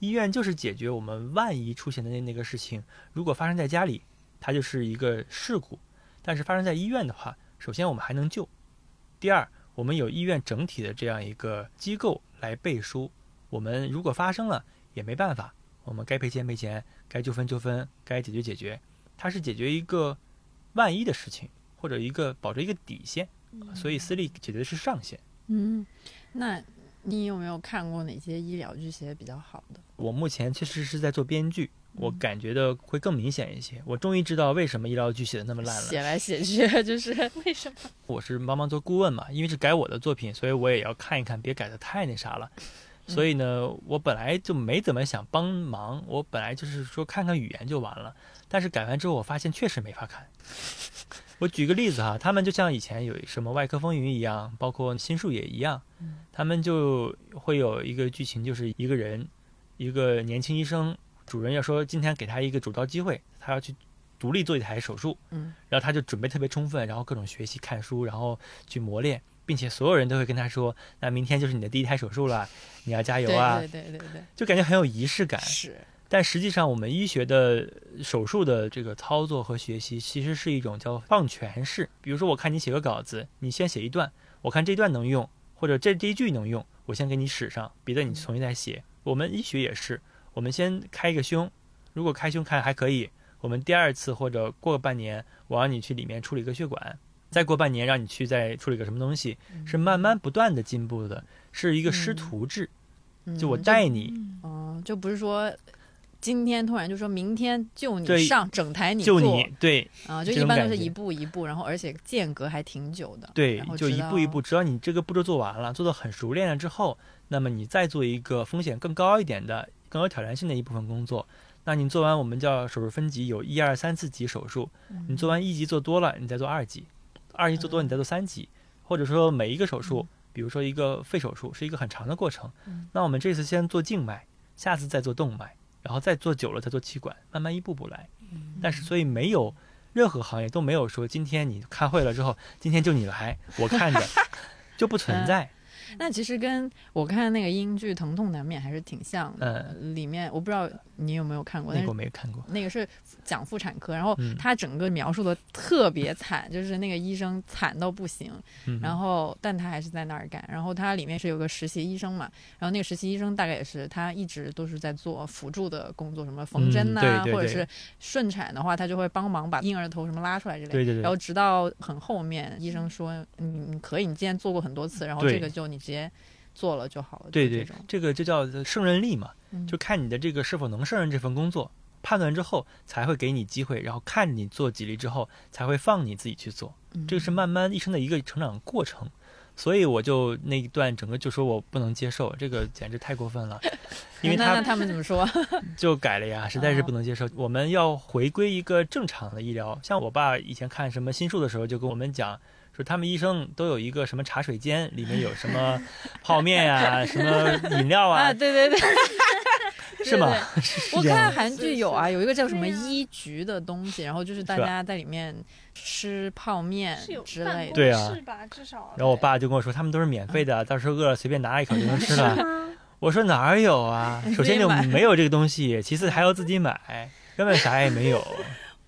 S1: 医院就是解决我们万一出现的那那个事情，如果发生在家里，它就是一个事故；但是发生在医院的话，首先我们还能救，第二，我们有医院整体的这样一个机构来背书，我们如果发生了也没办法，我们该赔钱赔钱，该纠纷纠纷，该解决解决，它是解决一个万一的事情，或者一个保着一个底线，所以私立解决的是上限。
S3: 嗯，那你有没有看过哪些医疗剧写的比较好的？
S1: 我目前确实是在做编剧，我
S3: 嗯
S1: 感觉的会更明显一些。我终于知道为什么医疗剧写的那么烂了。
S3: 写来写去就是 *laughs*
S2: 为什么？
S1: 我是帮忙做顾问嘛，因为是改我的作品，所以我也要看一看，别改的太那啥了。所以呢，我本来就没怎么想帮忙，我本来就是说看看语言就完了。但是改完之后，我发现确实没法看。我举个例子哈，他们就像以前有什么外科风云一样，包括心术也一样，他们就会有一个剧情，就是一个人，一个年轻医生，主人要说今天给他一个主刀机会，他要去独立做一台手术，
S3: 嗯，
S1: 然后他就准备特别充分，然后各种学习看书，然后去磨练，并且所有人都会跟他说，那明天就是你的第一台手术了，你要加油啊，
S3: 对对对对对，
S1: 就感觉很有仪式感。
S3: 是
S1: 但实际上，我们医学的手术的这个操作和学习，其实是一种叫放权式。比如说，我看你写个稿子，你先写一段，我看这段能用，或者这第一句能用，我先给你使上，别的你重新再写。我们医学也是，我们先开一个胸，如果开胸看还可以，我们第二次或者过半年，我让你去里面处理一个血管，再过半年让你去再处理个什么东西，是慢慢不断的进步的，是一个师徒制。就我
S3: 嗯
S1: 带你，
S3: 哦，就不是说今天突然就说明天就你上整台你
S1: 就
S3: 做
S1: 你对
S3: 啊，就一般都是一步一步，然后而且间隔还挺久的。
S1: 对，就一步一步，只要你这个步骤做完了，做的很熟练了之后，那么你再做一个风险更高一点的、更有挑战性的一部分工作。那你做完我们叫手术分级，有一二三四级手术，
S3: 嗯
S1: 你做完一级做多了，你再做二级，二级做多你再做三级，或者说每一个手术，比如说一个肺手术是一个很长的过程，
S3: 嗯
S1: 那我们这次先做静脉，下次再做动脉，然后再做久了再做气管，慢慢一步步来。
S3: 嗯
S1: 但是所以没有任何行业都没有说今天你开会了之后，今天就你来，我看着 *laughs* 就不存在。
S3: 那其实跟我看那个英剧《疼痛难免》还是挺像的。
S1: 呃
S3: 里面我不知道你有没有看过，
S1: 那个
S3: 但是
S1: 我没看过。
S3: 那个是讲妇产科，然后
S1: 嗯
S3: 他整个描述的特别惨，就是那个医生惨到不行，
S1: 嗯，
S3: 然后但他还是在那儿干。然后他里面是有个实习医生嘛，然后那个实习医生大概也是他一直都是在做辅助的工作，什么缝针呐、
S1: 嗯对对对
S3: 或者是顺产的话，他就会帮忙把婴儿的头什么拉出来之类的。
S1: 对对对
S3: 然后直到很后面，医生说你你可以，你之前做过很多次，然后这个就你直接做了就好了。
S1: 对对
S3: 这，
S1: 这个就叫胜任力嘛，
S3: 嗯
S1: 就看你的这个是否能胜任这份工作，判断之后才会给你机会，然后看着你做几例之后才会放你自己去做，
S3: 嗯
S1: 这个是慢慢一生的一个成长过程。所以我就那一段整个就说我不能接受，这个简直太过分了，*laughs* 因为他
S3: 他们怎么说？*laughs*
S1: 就改了呀，实在是
S3: 哦
S1: 不能接受。我们要回归一个正常的医疗，像我爸以前看什么心术的时候，就跟我们讲说，他们医生都有一个什么茶水间，里面有什么 *laughs* 泡面呀、*laughs* 什么饮料啊，
S3: 啊，对对 *laughs* 对，
S1: 是吗？
S3: 我看韩剧有啊，有一个叫什么医局的东西，然后就是大家在里面吃泡面之类的。
S1: 对啊
S2: 是吧？至少。
S1: 然后我爸就跟我说，他们都是免费的，到时候饿了随便拿一口就能吃了。我说哪儿有啊？首先就没有这个东西，其次还要自己买，根本啥也没有。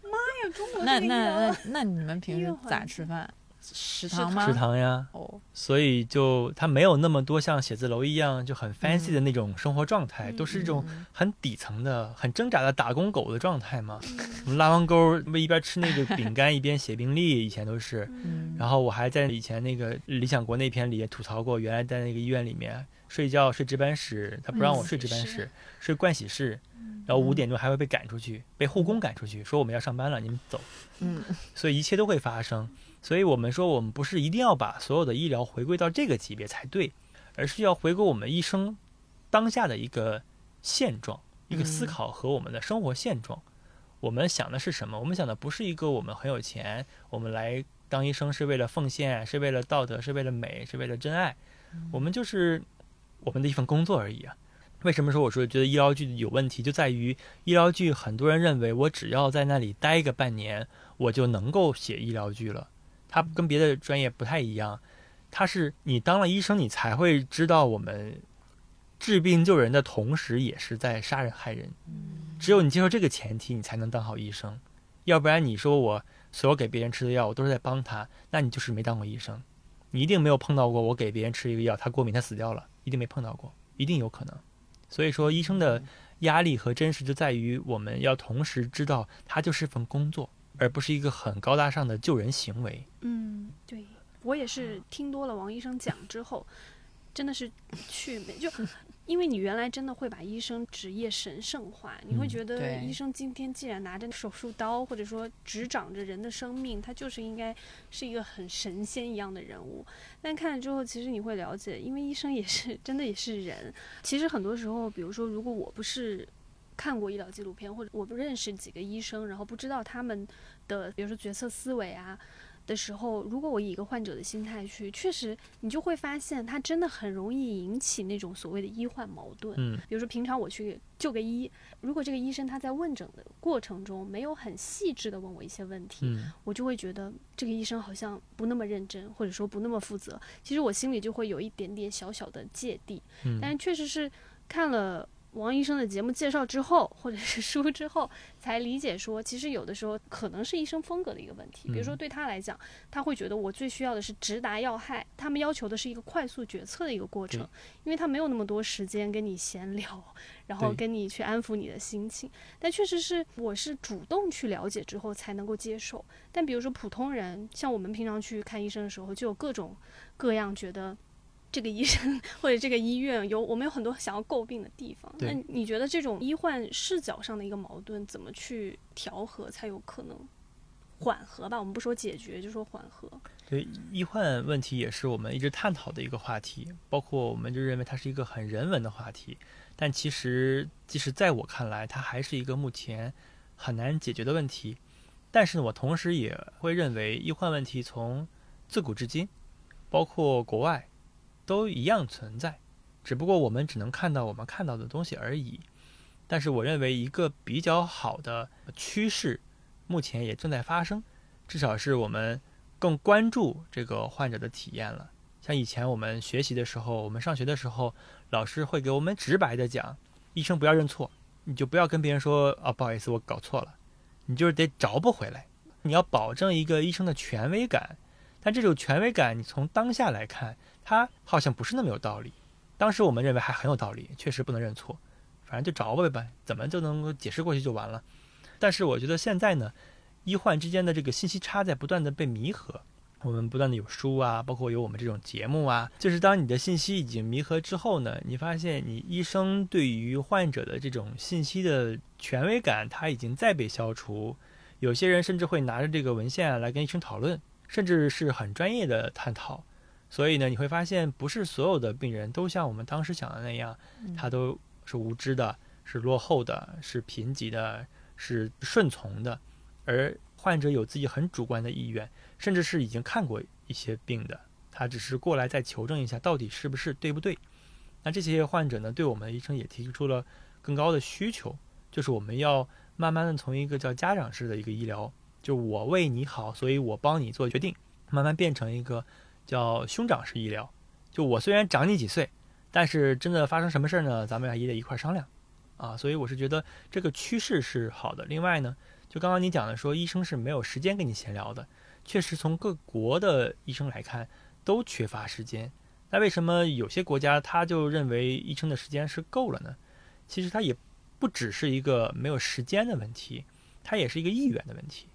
S2: 妈呀，中国
S3: 那那那那你们平时咋吃饭？食堂吗？
S1: 食堂呀，
S3: 哦，
S1: 所以就它没有那么多像写字楼一样就很 fancy 的那种生活状态，
S2: 嗯
S1: 都是一种
S3: 嗯
S1: 很底层的、很挣扎的打工狗的状态嘛。
S2: 嗯
S1: 我们拉完钩，一边吃那个饼干一边写病历，以前都是。
S3: 嗯，
S1: 然后我还在以前那个《理想国》那篇里也吐槽过，原来在那个医院里面睡觉睡值班室，他不让我睡值班
S2: 盥
S1: 室，睡盥洗室，然后五点钟还会被赶出去，被护工赶出去，说我们要上班了，你们走。
S3: 嗯
S1: 所以一切都会发生。所以我们说，我们不是一定要把所有的医疗回归到这个级别才对，而是要回归我们医生当下的一个现状，一个思
S3: 嗯
S1: 考和我们的生活现状。我们想的是什么？我们想的不是一个我们很有钱，我们来当医生是为了奉献，是为了道德，是为了美，是为了真爱。我们就是我们的一份工作而已啊。为什么说我说觉得医疗剧有问题，就在于医疗剧很多人认为我只要在那里待个半年，我就能够写医疗剧了。它跟别的专业不太一样，它是你当了医生，你才会知道我们治病救人的同时，也是在杀人害人。只有你接受这个前提，你才能当好医生。要不然你说我所有给别人吃的药，我都是在帮他，那你就是没当过医生。你一定没有碰到过我给别人吃一个药，他过敏，他死掉了，一定没碰到过，一定有可能。所以说，医生的压力和真实就在于我们要同时知道，它就是份工作，而不是一个很高大上的救人行为。
S2: 嗯，对我也是听多了王医生讲之后，真的是去就。*laughs* 因为你原来真的会把医生职业神圣化，你会
S1: 嗯
S2: 觉得医生今天既然拿着手术刀，或者说执掌着人的生命，他就是应该是一个很神仙一样的人物。但看了之后，其实你会了解，因为医生也是真的也是人。其实很多时候，比如说，如果我不是看过医疗纪录片，或者我不认识几个医生，然后不知道他们的，比如说决策思维啊的时候，如果我以一个患者的心态去，确实你就会发现，他真的很容易引起那种所谓的医患矛盾。
S1: 嗯
S2: 比如说平常我去就个医，如果这个医生他在问诊的过程中没有很细致的问我一些问题，
S1: 嗯
S2: 我就会觉得这个医生好像不那么认真，或者说不那么负责。其实我心里就会有一点点小小的芥蒂。
S1: 嗯
S2: 但是确实是看了王医生的节目介绍之后，或者是书之后，才理解说，其实有的时候可能是医生风格的一个问题。比如说
S1: 嗯
S2: 对他来讲，他会觉得我最需要的是直达要害，他们要求的是一个快速决策的一个过程，因为他没有那么多时间跟你闲聊，然后跟你去安抚你的心情。但确实是我是主动去了解之后才能够接受。但比如说普通人，像我们平常去看医生的时候，就有各种各样觉得这个医生 *laughs* 或者这个医院有我们有很多想要诟病的地方。那你觉得这种医患视角上的一个矛盾，怎么去调和才有可能缓和吧？我们不说解决，就说缓和。
S1: 对医患问题也是我们一直探讨的一个话题，包括我们就认为它是一个很人文的话题，但其实即使在我看来，它还是一个目前很难解决的问题。但是呢，我同时也会认为医患问题从自古至今，包括国外，都一样存在，只不过我们只能看到我们看到的东西而已。但是我认为一个比较好的趋势，目前也正在发生，至少是我们更关注这个患者的体验了。像以前我们学习的时候，我们上学的时候，老师会给我们直白的讲，医生不要认错，你就不要跟别人说啊，不好意思，我搞错了，你就是得找不回来。你要保证一个医生的权威感，但这种权威感，你从当下来看，它好像不是那么有道理。当时我们认为还很有道理，确实不能认错，反正就找吧呗，怎么就能够解释过去就完了。但是我觉得现在呢，医患之间的这个信息差在不断的被弥合。我们不断的有书啊，包括有我们这种节目啊，就是当你的信息已经弥合之后呢，你发现你医生对于患者的这种信息的权威感，它已经在被消除。有些人甚至会拿着这个文献来跟医生讨论，甚至是很专业的探讨。所以呢，你会发现，不是所有的病人都像我们当时想的那样，他都是无知的，是落后的，是贫瘠的，是顺从的，而患者有自己很主观的意愿，甚至是已经看过一些病的，他只是过来再求证一下到底是不是对不对。那这些患者呢，对我们的医生也提出了更高的需求，就是我们要慢慢的从一个叫家长式的一个医疗，就我为你好，所以我帮你做决定，慢慢变成一个叫兄长式医疗。就我虽然长你几岁，但是真的发生什么事儿呢，咱们俩也得一块儿商量，啊，所以我是觉得这个趋势是好的。另外呢，就刚刚你讲的说，医生是没有时间跟你闲聊的，确实从各国的医生来看都缺乏时间。那为什么有些国家他就认为医生的时间是够了呢？其实他也不只是一个没有时间的问题，他也是一个意愿的问题。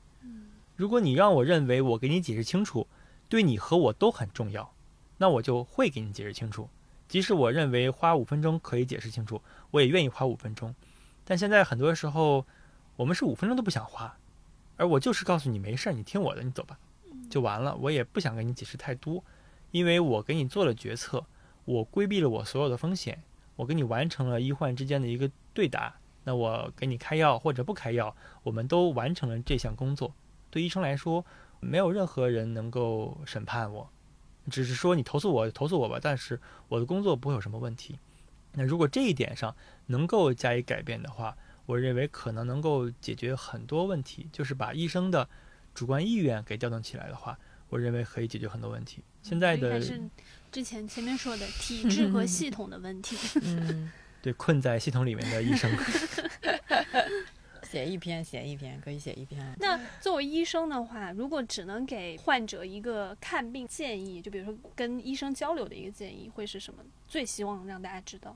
S1: 如果你让我认为我给你解释清楚，对你和我都很重要，那我就会给你解释清楚。即使我认为花五分钟可以解释清楚，我也愿意花五分钟。但现在很多时候，我们是五分钟都不想花，而我就是告诉你没事儿，你听我的，你走吧，就完了。我也不想跟你解释太多，因为我给你做了决策，我规避了我所有的风险，我给你完成了医患之间的一个对答。那我给你开药或者不开药，我们都完成了这项工作。对医生来说，没有任何人能够审判我，只是说你投诉我投诉我吧，但是我的工作不会有什么问题。那如果这一点上能够加以改变的话，我认为可能能够解决很多问题，就是把医生的主观意愿给调动起来的话，我认为可以解决很多问题。现在的
S2: 还是之前前面说的体制和 *laughs* 系统的问题。
S3: 嗯，
S1: 对困在系统里面的医生，*laughs*
S3: 写一篇写一篇可以写一篇。
S2: 那作为医生的话，如果只能给患者一个看病建议，就比如说跟医生交流的一个建议，会是什么？最希望让大家知道。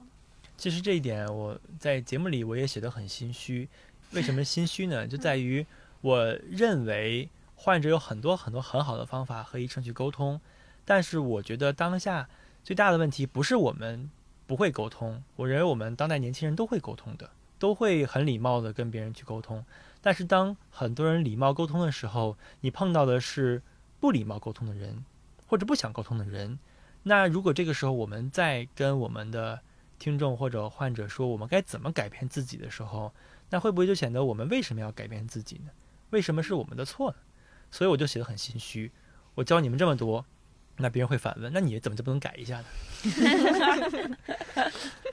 S1: 其实这一点我在节目里我也写得很心虚。为什么心虚呢？*laughs* 就在于我认为患者有很多很多很好的方法和医生去沟通，但是我觉得当下最大的问题不是我们不会沟通，我认为我们当代年轻人都会沟通的，都会很礼貌的跟别人去沟通。但是当很多人礼貌沟通的时候，你碰到的是不礼貌沟通的人，或者不想沟通的人。那如果这个时候我们在跟我们的听众或者患者说我们该怎么改变自己的时候，那会不会就显得我们为什么要改变自己呢？为什么是我们的错呢？所以我就写得很心虚。我教你们这么多，那别人会反问：那你怎么就不能改一下呢？*laughs*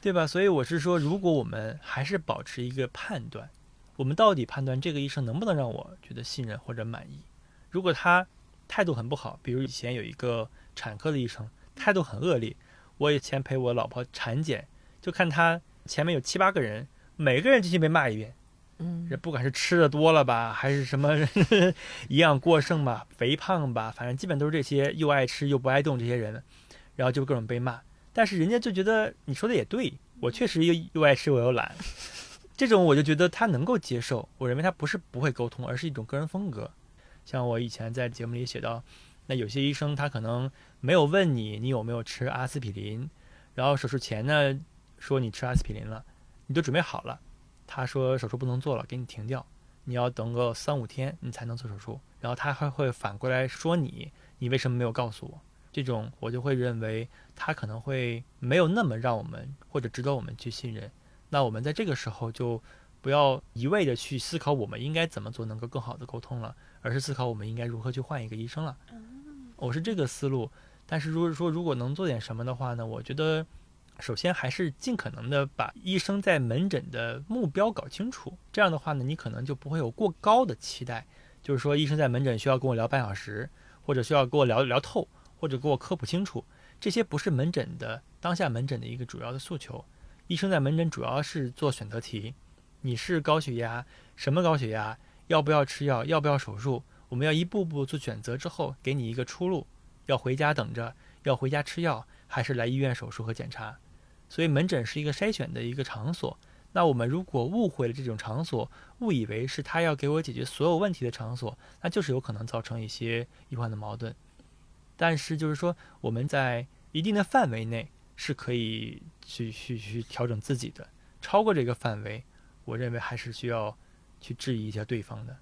S1: 对吧？所以我是说，如果我们还是保持一个判断，我们到底判断这个医生能不能让我觉得信任或者满意？如果他态度很不好，比如以前有一个产科的医生态度很恶劣，我以前陪我老婆产检，就看他前面有七八个人，每个人进去被骂一遍。
S3: 嗯
S1: 这不管是吃的多了吧，还是什么 *laughs* 营养过剩吧、肥胖吧，反正基本都是这些又爱吃又不爱动这些人，然后就各种被骂。但是人家就觉得你说的也对，我确实又又爱吃我又懒，*laughs* 这种我就觉得他能够接受。我认为他不是不会沟通，而是一种个人风格。像我以前在节目里写到，那有些医生他可能没有问你你有没有吃阿司匹林，然后手术前呢说你吃阿司匹林了，你都准备好了。他说手术不能做了，给你停掉，你要等个三五天你才能做手术。然后他还会反过来说你，你为什么没有告诉我？这种我就会认为他可能会没有那么让我们或者值得我们去信任。那我们在这个时候就不要一味的去思考我们应该怎么做能够更好的沟通了，而是思考我们应该如何去换一个医生了。我是这个思路。但是如果说如果能做点什么的话呢，我觉得。首先还是尽可能的把医生在门诊的目标搞清楚，这样的话呢，你可能就不会有过高的期待，就是说医生在门诊需要跟我聊半小时，或者需要跟我聊聊透，或者给我科普清楚，这些不是门诊的当下门诊的一个主要的诉求。医生在门诊主要是做选择题，你是高血压，什么高血压，要不要吃药，要不要手术，我们要一步步做选择之后，给你一个出路，要回家等着，要回家吃药，还是来医院手术和检查。所以门诊是一个筛选的一个场所。那我们如果误会了这种场所，误以为是他要给我解决所有问题的场所，那就是有可能造成一些医患的矛盾。但是就是说，我们在一定的范围内是可以去去去调整自己的，超过这个范围，我认为还是需要去质疑一下对方的。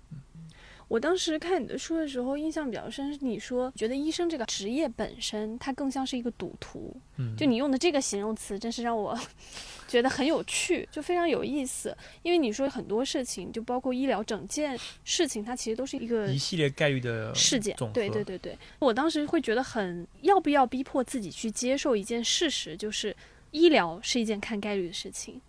S2: 我当时看你的书的时候，印象比较深，是你说觉得医生这个职业本身，它更像是一个赌徒。
S1: 嗯，
S2: 就你用的这个形容词，真是让我 *laughs* 觉得很有趣，就非常有意思。因为你说很多事情，就包括医疗整件事情，它其实都是一个
S1: 一系列概率的
S2: 事件对对对对，我当时会觉得很要不要逼迫自己去接受一件事实，就是医疗是一件看概率的事情。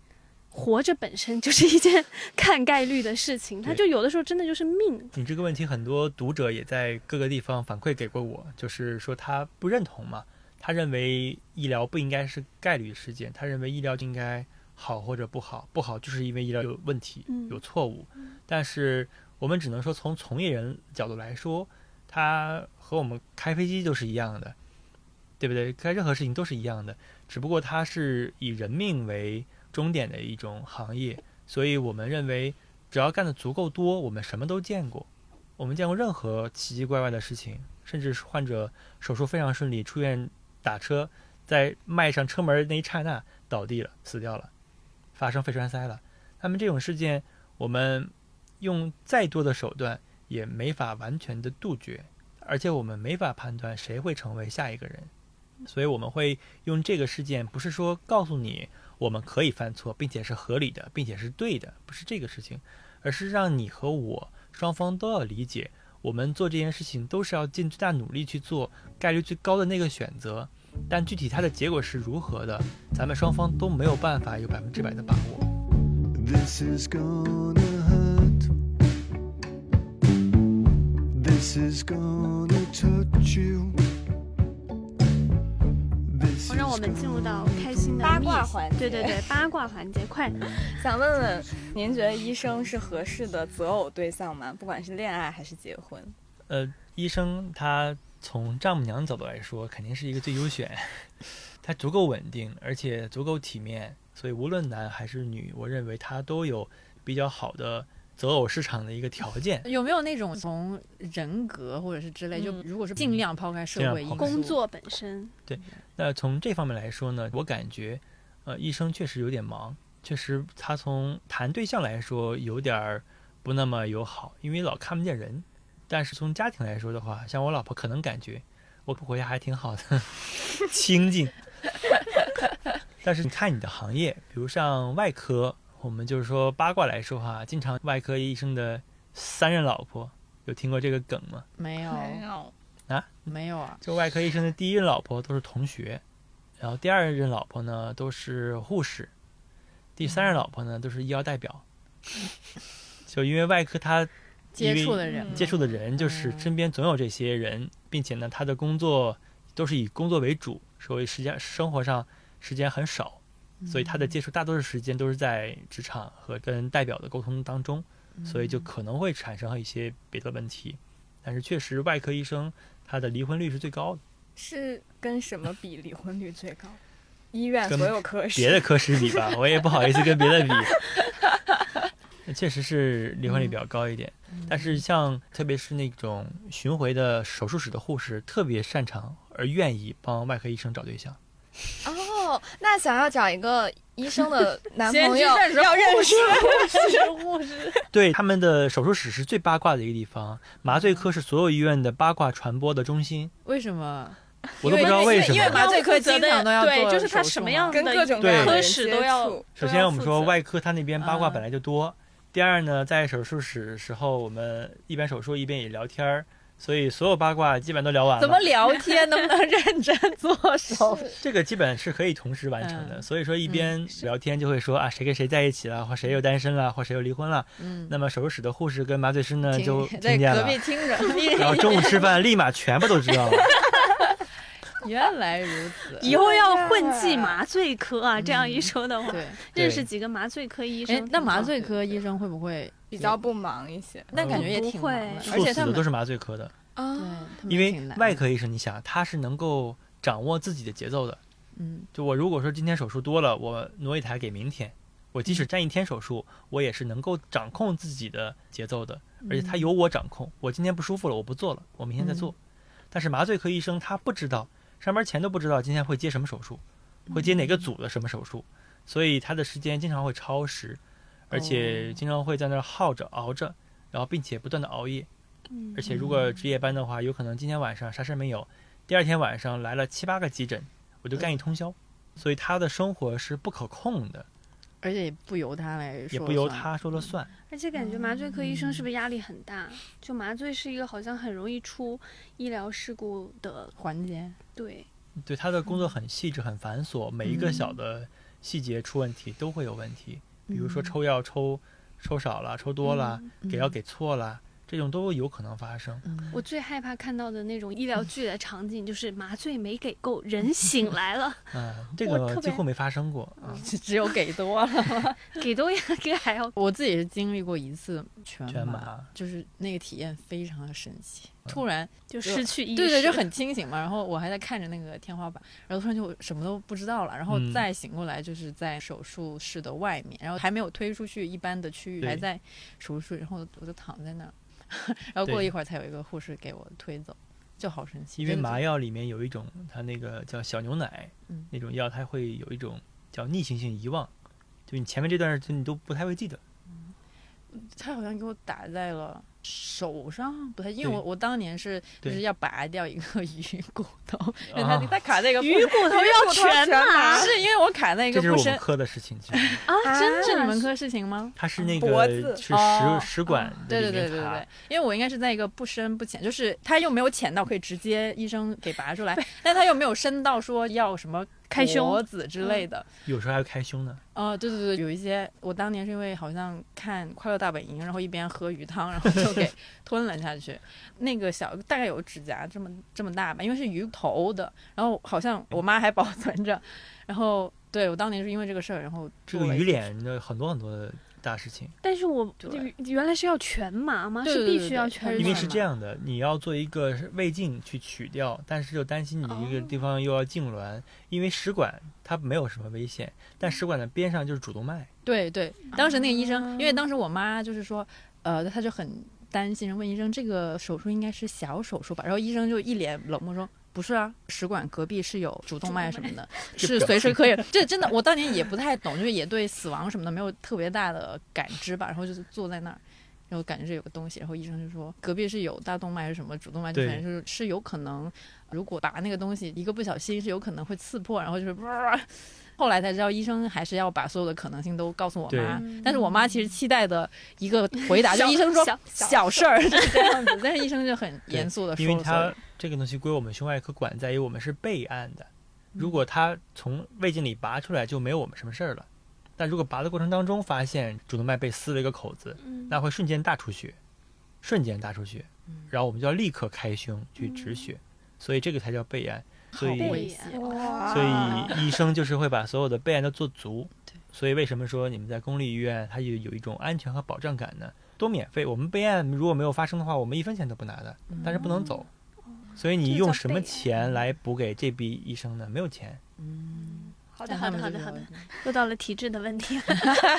S2: 活着本身就是一件 *laughs* 看概率的事情，它就有的时候真的就是命。
S1: 你这个问题，很多读者也在各个地方反馈给过我，就是说他不认同嘛，他认为医疗不应该是概率事件，他认为医疗就应该好或者不好，不好就是因为医疗有问题
S2: 嗯、
S1: 有错误。但是我们只能说从从业人角度来说，他和我们开飞机都是一样的，对不对？干任何事情都是一样的，只不过他是以人命为终点的一种行业，所以我们认为，只要干得足够多，我们什么都见过，我们见过任何奇奇怪怪的事情，甚至是患者手术非常顺利，出院打车，在迈上车门那一刹那倒地了，死掉了，发生肺栓塞了。那么这种事件，我们用再多的手段也没法完全的杜绝，而且我们没法判断谁会成为下一个人，所以我们会用这个事件，不是说告诉你我们可以犯错，并且是合理的，并且是对的，不是这个事情，而是让你和我双方都要理解，我们做这件事情都是要尽最大努力去做概率最高的那个选择，但具体它的结果是如何的，咱们双方都没有办法有百分之百的把握。
S5: This is gonna hurt. This is gonna touch you.
S2: 让我们进入到开心的
S4: 八卦环节
S2: 对对对，八卦环节，快！*laughs*
S4: 想问问，您觉得医生是合适的择偶对象吗？不管是恋爱还是结婚？
S1: 呃，医生他从丈母娘角度来说，肯定是一个最优选，他足够稳定，而且足够体面，所以无论男还是女，我认为他都有比较好的择偶市场的一个条件。
S3: 有没有那种从人格或者是之类，就
S4: 嗯
S3: 如果是尽量抛开社会因素，
S2: 工作本身，对
S1: 那从这方面来说呢，我感觉，呃，医生确实有点忙，确实他从谈对象来说有点儿不那么友好，因为老看不见人。但是从家庭来说的话，像我老婆可能感觉我回家还挺好的，*laughs* 清静。*laughs* 但是你看你的行业，比如像外科，我们就是说八卦来说哈，经常外科医生的三任老婆，有听过这个梗吗？
S3: 没有。
S4: 有，
S3: 没有啊，
S1: 就外科医生的第一任老婆都是同学，然后第二任老婆呢都是护士，第三任老婆呢都是医药代表。*laughs* 就因为外科他
S3: 接触的人
S4: 嗯
S1: 接触的人就是
S3: 嗯
S1: 身边总有这些人，并且呢他的工作都是以工作为主，所以时间生活上时间很少，所以他的接触大多数时间都是在职场和跟代表的沟通当中，所以就可能会产生一些别的问题。但是确实外科医生他的离婚率是最高的。
S4: 是跟什么比离婚率最高？医院所有科室，
S1: 别的科室比吧，我也不好意思跟别的比。*laughs* 确实是离婚率比较高一点，但是像特别是那种巡回的手术室的护士，特别擅长而愿意帮外科医生找对象。
S4: 哦，那想要找一个医生的 *laughs* 男朋友，
S3: 要认识
S4: 要认识 *laughs*
S3: 护士，
S1: 对，他们的手术室是最八卦的一个地方，麻醉科是所有医院的八卦传播的中心。
S3: 为什么？
S1: 我都不知道为什么
S3: 因为。麻醉科经常都要
S2: 对，
S3: 做
S2: 就是他什么样
S4: 跟各种
S2: 科
S4: 样的人接
S2: 室都要
S4: 触
S1: 首先我们说
S2: 外。
S1: 科，他那边八卦
S3: 嗯
S1: 本来就多。第二呢，在手术室时候，我们一边手术一边也聊天儿，所以所有八卦基本都聊完了。
S3: 怎么聊天？能不能认真做手术？
S1: 这个基本是可以同时完成的，
S3: 嗯
S1: 所以说一边聊天就会说啊谁跟谁在一起了，或谁又单身了，或谁又离婚了。
S3: 嗯，
S1: 那么手术室的护士跟麻醉师呢就
S3: 在
S1: 听见了，
S3: 隔壁听着，*laughs*
S1: 然后中午吃饭立马全部都知道了。*laughs*
S3: 原来如此。
S2: 以后要混迹麻醉科啊！这样一说的话，
S3: 对，
S2: 认识几个麻醉科医生
S3: 哎。，那麻醉科医生会不会
S4: 比较不忙一些
S3: 那感觉也挺忙的，而且他们
S1: 都是麻醉科的，
S4: 啊
S1: 因为外科医生你想他是能够掌握自己的节奏的。
S3: 嗯
S1: 就我如果说今天手术多了，我挪一台给明天，我即使站一天手术，我也是能够掌控自己的节奏的，而且他由我掌控。我今天不舒服了，我不做了，我明天再做。但是麻醉科医生他不知道，上班前都不知道今天会接什么手术，会接哪个组的什么手术，所以他的时间经常会超时，而且
S3: 哦
S1: 经常会在那儿耗着熬着，然后并且不断的熬夜。
S2: 嗯
S1: 而且如果值夜班的话，有可能今天晚上啥事儿没有，第二天晚上来了七八个急诊，我就干一通宵，所以他的生活是不可控的，
S3: 而且也不由他来说，
S1: 也不由他说了算。
S2: 而且感觉麻醉科医生是不是压力很大？就麻醉是一个好像很容易出医疗事故的，
S3: 环节。
S2: 对，
S1: 对他的工作很细致、很繁琐，每一个小的细节出问题都会有问题，比如说
S3: 嗯
S1: 抽药抽抽少了、抽多了，
S2: 嗯
S1: 给药给错了，这种都有可能发生。
S3: 嗯，
S2: 我最害怕看到的那种医疗剧的场景，就是麻醉没给够，人醒来了，*laughs*
S1: 嗯，这个几乎没发生过啊。
S3: 只有给多了。*laughs*
S2: 给多呀，给还要
S3: 我自己是经历过一次全麻，
S1: 全麻
S3: 就是那个体验非常的神奇。突然
S2: 就失去意识。
S3: 对对，就很清醒嘛。然后我还在看着那个天花板，然后突然就什么都不知道了。然后
S1: 嗯
S3: 再醒过来，就是在手术室的外面，然后还没有推出去一般的区域，还在手术室。然后我我就躺在那儿，*laughs* 然后过了一会儿才有一个护士给我推走，就好神奇。
S1: 因为麻药里面有一种它那个叫小牛奶，
S3: 嗯
S1: 那种药它会有一种叫逆行性遗忘，就你前面这段就你都不太会记得。
S3: 他好像给我打在了手上，不太，因为我我当年是就是要拔掉一个 *laughs* 鱼骨头，因为
S1: 啊
S3: 它它卡在一个
S2: 鱼骨头要全麻
S3: 是因为我卡在一个不深
S1: 这是我们科的事情，其实。
S2: 啊，真的
S3: 是你们科事情吗？
S1: 它是那
S4: 脖子
S1: 个是
S3: 哦。
S1: 食食管
S3: 对
S1: 的里面卡
S3: 对对对对，因为我应该是在一个不深不浅，就是它又没有浅到可以直接医生给拔出来，但它又没有深到说要什么
S2: 开胸
S3: 脖子之类的。
S1: 有时候还会开胸呢。
S3: 哦，对对对，有一些我当年是因为好像看《快乐大本营》，然后一边喝鱼汤，然后就给吞了下去。*laughs* 那个小大概有指甲这么这么大吧，因为是鱼头的，然后好像我妈还保存着。然后对我当年是因为这个事儿，然后
S1: 这个鱼脸的很多很多的大事情，
S2: 但是我
S3: 对
S2: 原来是要全麻吗？是
S3: 对对
S2: 必须要全麻？
S1: 因为是这样的，你要做一个胃镜去取掉，但是又担心你一个地方又要痉挛，因为食管它没有什么危险，但食管的边上就是主动脉。
S3: 对对，当时那个医生，
S2: 啊
S3: 因为当时我妈就是说，呃，她就很担心，问医生这个手术应该是小手术吧，然后医生就一脸冷漠说。不是啊，食管隔壁是有主动脉什么的，*laughs* 是随时可以。这真的，我当年也不太懂，就是也对死亡什么的没有特别大的感知吧。然后就是坐在那儿，然后感觉这有个东西，然后医生就说隔壁是有大动脉还是什么主动脉，就
S1: 对
S3: 反正就是是有可能，如果拔那个东西一个不小心是有可能会刺破，然后就是哇。后来才知道，医生还是要把所有的可能性都告诉我妈。但是我妈其实期待的一个回答，就
S2: 小
S3: 医生说
S2: 小
S3: 小事儿是这样子，但是医生就很严肃的说
S1: 这个东西归我们胸外科管，在于我们是备案的。如果它从胃镜里拔出来，就没有我们什么事儿了。但如果拔的过程当中发现主动脉被撕了一个口子，
S2: 嗯
S1: 那会瞬间大出血，瞬间大出血，然后我们就要立刻开胸去止血，所以这个才叫备案。所以所以医生就是会把所有的备案都做足。所以为什么说你们在公立医院它有有一种安全和保障感呢？都免费，我们备案如果没有发生的话，我们一分钱都不拿的，但是不能走。所以你用什么钱来补给这笔医生呢？没有钱。
S2: 嗯好的，好的，好的，好的，又到了体质的问题了。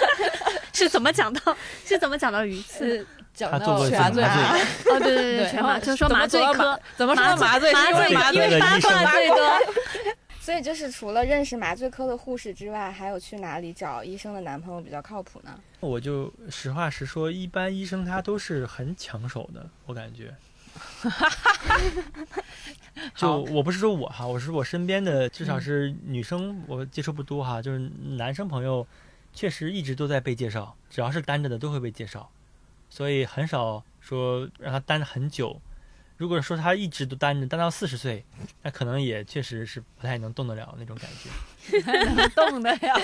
S2: *laughs* 是怎么讲到？是怎么讲到鱼刺？
S3: 是讲到麻醉
S1: 过全麻
S3: 麻 *laughs*
S2: 哦，对对对，全麻，就说麻醉科，
S3: 怎么说麻醉？
S2: 麻醉
S3: 是因为麻
S2: 因为
S1: 的医生
S2: 最多。*laughs*
S4: 所以就是除了认识麻醉科的护士之外，还有去哪里找医生的男朋友比较靠谱呢？
S1: 我就实话实说，一般医生他都是很抢手的，我感觉。*laughs* 就我不是说我哈，我是我身边的，至少是女生，我接触不多哈，就是男生朋友，确实一直都在被介绍，只要是单着的都会被介绍，所以很少说让他单很久。如果说他一直都单着，单到四十岁，那可能也确实是不太能动得了那种感觉。*laughs*
S3: 能动的呀，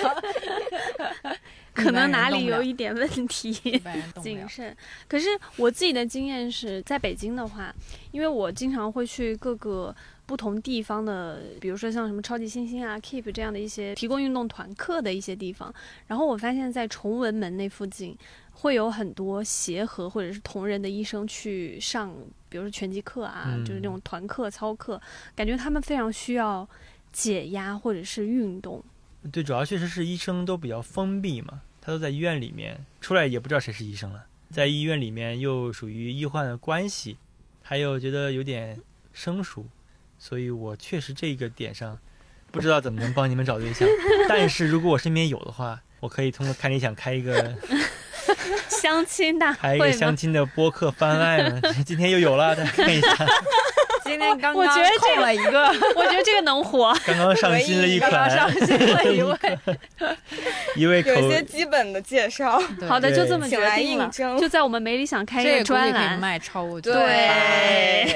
S2: 可能哪里有一点问题。*laughs* 谨慎。可是我自己的经验是在北京的话，因为我经常会去各个不同地方的，比如说像什么超级星星啊、Keep 这样的一些提供运动团课的一些地方，然后我发现，在崇文门那附近。会有很多协和或者是同仁的医生去上，比如说拳击课啊，
S1: 嗯
S2: 就是那种团课、操课，感觉他们非常需要解压或者是运动。
S1: 对，主要确实是医生都比较封闭嘛，他都在医院里面，出来也不知道谁是医生了，在医院里面又属于医患的关系，还有觉得有点生疏，所以我确实这个点上不知道怎么能帮你们找对象，*laughs* 但是如果我身边有的话，我可以通过看理想开一个
S2: 相亲大
S1: 开一个？相亲的播客番外呢，今天又有了，大家看一下，
S3: 今天刚刚
S2: 我觉得这
S3: 空了一个，*laughs*
S2: 我觉得这个能火。
S1: 刚刚上新了一
S3: 刚刚上，新了一位，*laughs*
S1: 一位
S4: 有一些基本的介绍，
S2: 好的，就这么决定了。就在我们没理想开一
S3: 这个估计
S2: 个专
S3: 可以
S2: 栏，
S3: 卖超过
S4: 对。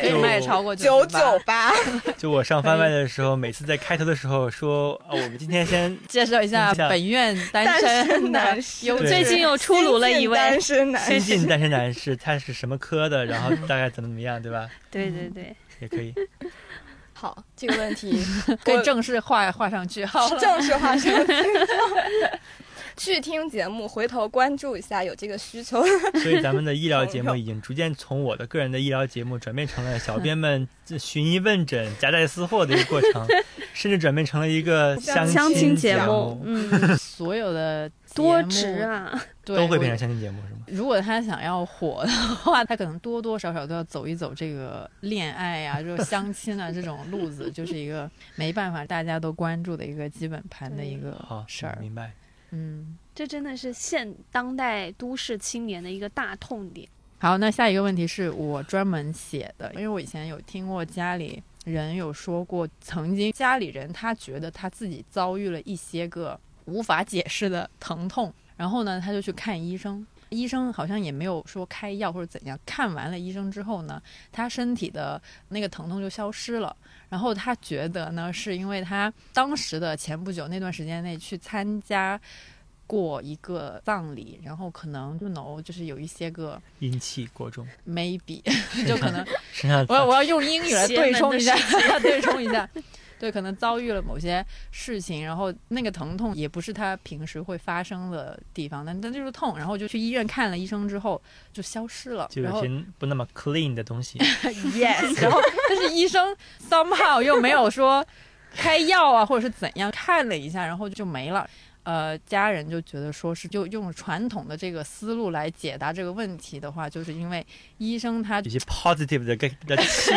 S3: 可以卖超过
S4: 九
S3: 九
S4: 九八，*laughs*
S1: 就我上番外的时候，每次在开头的时候说，啊，我们今天先
S3: 介绍一下本院单
S4: 单身男士。
S3: 优
S1: 对
S2: 最近又出炉了一位。
S4: 单身男
S1: 新
S4: 士，
S1: 晋单身男士，他是什么科的，然后大概怎么怎么样，对吧？
S2: 对对对，
S1: 也可以。*laughs*
S4: 好，这个问题 *laughs*
S3: 可以正式画画上句号了。
S4: 正式画上句号。*laughs* 去听节目，回头关注一下有这个需求。
S1: 所以咱们的医疗节目已经逐渐从我的个人的医疗节目转变成了小编们寻医问诊、夹带私货的一个过程，甚至转变成了一个相
S2: 相亲
S1: 节
S2: 节目，嗯，
S3: 所有的
S2: 多值啊！
S3: 对
S1: 都会变成相亲节目，是吗？
S3: 如果他想要火的话，他可能多多少少都要走一走这个恋爱啊、这 *laughs* 种相亲啊这种路子，就是一个没办法大家都关注的一个基本盘的一个，*laughs* 事儿。
S1: 明白。
S3: 嗯，
S2: 这真的是现当代都市青年的一个大痛点。
S3: 好，那下一个问题是我专门写的，因为我以前有听过家里人有说过，曾经家里人他觉得他自己遭遇了一些个无法解释的疼痛，然后呢，他就去看医生。医生好像也没有说开药或者怎样。看完了医生之后呢，他身体的那个疼痛就消失了。然后他觉得呢，是因为他当时的前不久那段时间内去参加过一个葬礼，然后可能就能就是有一些个
S1: 阴气过重
S3: ，maybe *laughs* 就可能我要我要用英语来对冲一下对冲一下。*laughs* 对，可能遭遇了某些事情，然后那个疼痛也不是他平时会发生的地方，但但就是痛，然后就去医院看了医生之后就消失了，
S1: 就有些不那么 clean 的东西。*laughs*
S3: yes，然后但是医生 somehow 又没有说开药啊，或者是怎样，看了一下，然后就没了。呃，家人就觉得说是就用传统的这个思路来解答这个问题的话，就是因为医生他
S1: 有些 positive 的的的气，